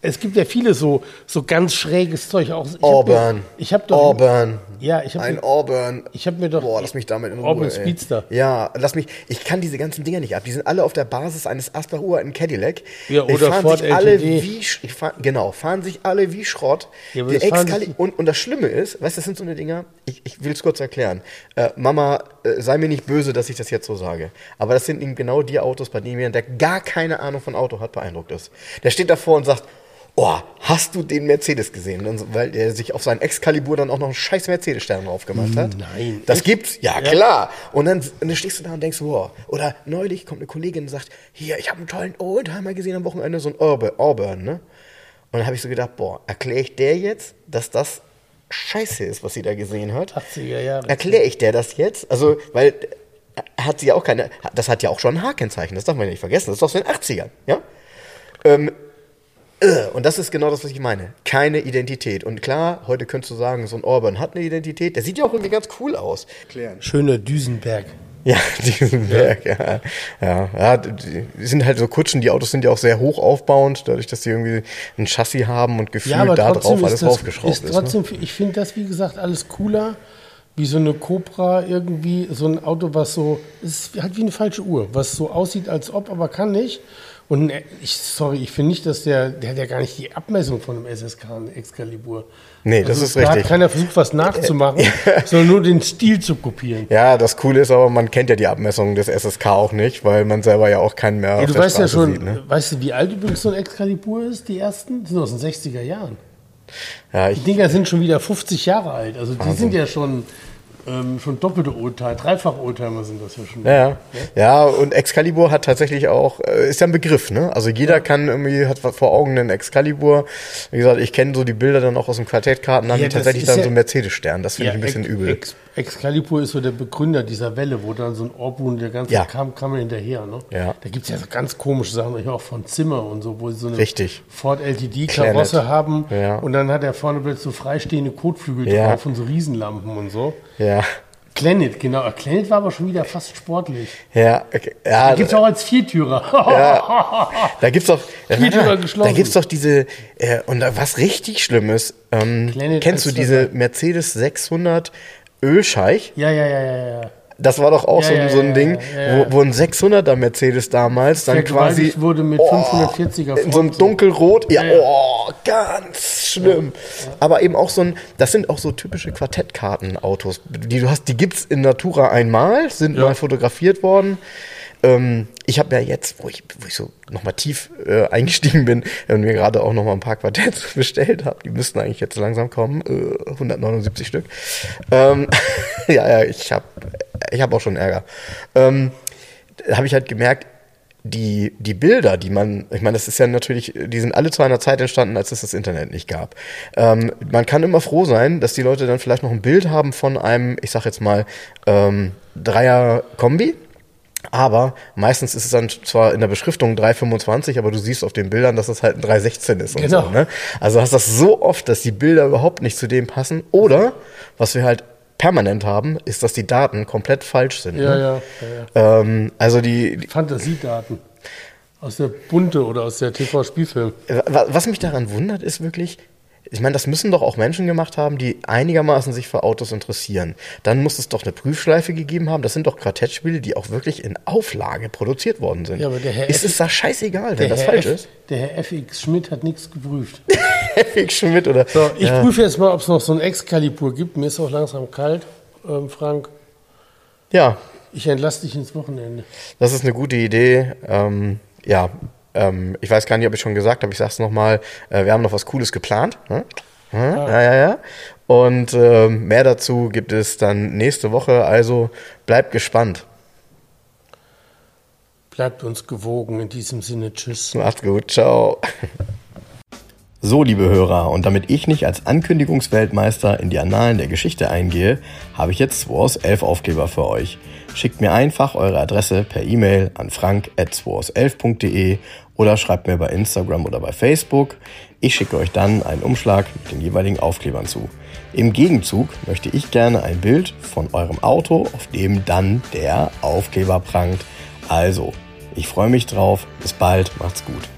Speaker 2: Es gibt ja viele so, so ganz schräges Zeug. Auch, ich hab
Speaker 1: Auburn.
Speaker 2: Ich habe doch.
Speaker 1: Auburn.
Speaker 2: Ja, ich habe
Speaker 1: Ein
Speaker 2: mir,
Speaker 1: Auburn.
Speaker 2: ich hab mir doch.
Speaker 1: Boah, lass mich damit in Ruhe.
Speaker 2: Auburn
Speaker 1: ey.
Speaker 2: Speedster.
Speaker 1: Ja, lass mich. Ich kann diese ganzen Dinger nicht ab. Die sind alle auf der Basis eines Asper uralten Cadillac.
Speaker 2: Ja,
Speaker 1: Die
Speaker 2: oder
Speaker 1: fahren
Speaker 2: Ford
Speaker 1: sich alle wie fahr, genau, fahren sich alle wie Schrott.
Speaker 2: Ja, aber
Speaker 1: Die und, und das Schlimme ist, weißt du, das sind so eine Dinger, ich, ich will es kurz erklären. Äh, Mama, äh, sei mir nicht böse, dass ich das jetzt so sage. Aber das sind eben genau die Autos, bei denen jemand, der gar keine Ahnung von Auto hat, beeindruckt ist. Der steht davor und sagt, Oh, hast du den Mercedes gesehen? Und weil er sich auf seinen Excalibur dann auch noch einen scheiß Mercedes-Stern drauf gemacht hat.
Speaker 2: Nein.
Speaker 1: Das gibt's? Ja, klar. Und dann, und dann stehst du da und denkst, wow. Oder neulich kommt eine Kollegin und sagt, hier, ich habe einen tollen Oldtimer gesehen am Wochenende, so ein Auburn, Auburn ne? Und dann habe ich so gedacht, boah, erkläre ich der jetzt, dass das scheiße ist, was sie da gesehen hat?
Speaker 2: 80er Jahre.
Speaker 1: Erkläre ich der das jetzt? Also, weil äh, hat sie ja auch keine, das hat ja auch schon ein H-Kennzeichen, das darf man ja nicht vergessen, das ist aus den 80ern, ja? Ähm, äh, und das ist genau das, was ich meine. Keine Identität. Und klar, heute könntest du sagen, so ein Orban hat eine Identität. Der sieht ja auch irgendwie ganz cool aus.
Speaker 2: Schöner Düsenberg.
Speaker 1: Ja, diesen Berg, ja. Ja, ja die sind halt so Kutschen, die Autos sind ja auch sehr hoch aufbauend, dadurch, dass sie irgendwie ein Chassis haben und gefühlt
Speaker 2: Ja,
Speaker 1: da drauf alles
Speaker 2: ist das,
Speaker 1: draufgeschraubt
Speaker 2: ist
Speaker 1: ist. ne?
Speaker 2: trotzdem, ich finde das, wie gesagt, alles cooler, wie so eine Cobra irgendwie, so ein Auto, was so, es ist halt wie eine falsche Uhr, was so aussieht, als ob, aber kann nicht. Und äh, ich, sorry, ich finde nicht, dass der, der hat ja gar nicht die Abmessung von einem SSK, ein Excalibur.
Speaker 1: Nee, das ist
Speaker 2: Da hat
Speaker 1: richtig.
Speaker 2: keiner versucht, was nachzumachen, sondern nur den Stil zu kopieren.
Speaker 1: Ja, das Coole ist aber, man kennt ja die Abmessungen des SSK auch nicht, weil man selber ja auch keinen mehr
Speaker 2: Ja, du weißt ja
Speaker 1: Straße
Speaker 2: schon,
Speaker 1: sieht. Ne?
Speaker 2: weißt du, wie alt übrigens so ein Excalibur ist, die ersten? Die sind aus den 60er Jahren.
Speaker 1: Ja,
Speaker 2: Die Dinger sind schon wieder 50 Jahre alt. Also die sind ja schon, ähm, schon doppelte Oldtimer, dreifach Oldtimer sind das ja schon.
Speaker 1: ja, ja. ja, und Excalibur hat tatsächlich auch, äh, ist ja ein Begriff, ne? Also jeder kann irgendwie, hat vor Augen einen Excalibur. Wie gesagt, ich kenne so die Bilder dann auch aus dem Quartettkarten, haben
Speaker 2: Ja,
Speaker 1: tatsächlich dann
Speaker 2: ja-
Speaker 1: so einen Mercedes-Stern. Das finde
Speaker 2: Ja,
Speaker 1: ich ein bisschen übel.
Speaker 2: Ex Excalibur ist so der Begründer dieser Welle, wo dann so ein Orbun, der ganze
Speaker 1: Ja.
Speaker 2: kam, kam er hinterher. Ne?
Speaker 1: Ja.
Speaker 2: Da gibt es ja so ganz komische Sachen, auch von Zimmer und so, wo sie so eine
Speaker 1: Richtig.
Speaker 2: Ford LTD-Karosse haben
Speaker 1: Ja.
Speaker 2: und dann hat er vorne plötzlich so freistehende Kotflügel
Speaker 1: Ja.
Speaker 2: drauf und so Riesenlampen und so.
Speaker 1: Ja,
Speaker 2: Planet, genau. Planet war aber schon wieder fast sportlich.
Speaker 1: ja, okay. ja.
Speaker 2: Gibt es auch als Viertürer.
Speaker 1: Da gibt's doch,
Speaker 2: Die Tür war
Speaker 1: da
Speaker 2: geschlossen.
Speaker 1: gibt's doch diese, äh, und da- was richtig schlimm ist, ähm, kennst du diese. Mercedes 600 Ölscheich?
Speaker 2: ja, ja, ja, ja, ja.
Speaker 1: Das war doch auch
Speaker 2: Ja,
Speaker 1: so,
Speaker 2: ja,
Speaker 1: so ein
Speaker 2: ja,
Speaker 1: Ding,
Speaker 2: ja, ja.
Speaker 1: Wo, wo ein 600er Mercedes damals dann quasi
Speaker 2: wurde mit 540er
Speaker 1: in so einem dunkelrot, ja,
Speaker 2: Ja, ja.
Speaker 1: oh, ganz schlimm. Aber eben auch so ein, das sind auch so typische Quartettkartenautos, die du hast, die gibt's in Natura einmal, sind
Speaker 2: Ja.
Speaker 1: mal fotografiert worden. Ähm, ich habe ja jetzt, wo ich, wo ich so nochmal tief äh, eingestiegen bin und mir gerade auch nochmal ein paar Quartetts bestellt habe, die müssten eigentlich jetzt langsam kommen, äh, 179 Stück. Ähm, ja, ja, ich habe ich hab auch schon Ärger. Ähm, habe ich halt gemerkt, die, die Bilder, die man, ich meine, das ist ja natürlich, die sind alle zu einer Zeit entstanden, als es das Internet nicht gab. Ähm, man kann immer froh sein, dass die Leute dann vielleicht noch ein Bild haben von einem, ich sag jetzt mal, ähm, Dreier-Kombi. Aber meistens ist es dann zwar in der Beschriftung 325, aber du siehst auf den Bildern, dass es halt ein 316 ist und
Speaker 2: Genau.
Speaker 1: so. Ne? Also hast das so oft, dass die Bilder überhaupt nicht zu dem passen. Oder, was wir halt permanent haben, ist, dass die Daten komplett falsch sind.
Speaker 2: Ja,
Speaker 1: ne?
Speaker 2: ja, ja, ja.
Speaker 1: Ähm, also die, die
Speaker 2: Fantasiedaten. Aus der Bunte oder aus der TV-Spielfilm.
Speaker 1: wa- was mich daran wundert, ist wirklich, ich meine, das müssen doch auch Menschen gemacht haben, die einigermaßen sich für Autos interessieren. Dann muss es doch eine Prüfschleife gegeben haben. Das sind doch Quartettspiele, die auch wirklich in Auflage produziert worden sind.
Speaker 2: Ja, aber der Herr
Speaker 1: ist
Speaker 2: F-
Speaker 1: es da scheißegal, wenn das
Speaker 2: Herr
Speaker 1: falsch
Speaker 2: F,
Speaker 1: ist?
Speaker 2: Der Herr FX Schmidt hat nichts geprüft.
Speaker 1: Heftig Schmidt oder.
Speaker 2: So, ich
Speaker 1: ja.
Speaker 2: prüfe jetzt mal, ob es noch so ein Excalibur gibt. Mir ist auch langsam kalt, ähm, Frank.
Speaker 1: ja,
Speaker 2: Ich entlasse dich ins Wochenende.
Speaker 1: Das ist eine gute Idee. Ähm, ja, ähm, ich weiß gar nicht, ob ich schon gesagt habe, ich sag's nochmal, äh, wir haben noch was Cooles geplant. Ne? Hm? Ja, ja, ja. Und ähm, mehr dazu gibt es dann nächste Woche, also bleibt gespannt.
Speaker 2: Bleibt uns gewogen. In diesem Sinne, tschüss.
Speaker 1: Macht's gut, ciao. So, liebe Hörer, und damit ich nicht als Ankündigungsweltmeister in die Annalen der Geschichte eingehe, habe ich jetzt 2 aus 11 Aufkleber für euch. Schickt mir einfach eure Adresse per E-Mail an frank.2aus11.de oder schreibt mir bei Instagram oder bei Facebook. Ich schicke euch dann einen Umschlag mit den jeweiligen Aufklebern zu. Im Gegenzug möchte ich gerne ein Bild von eurem Auto, auf dem dann der Aufkleber prangt. Also, ich freue mich drauf. Bis bald. Macht's gut.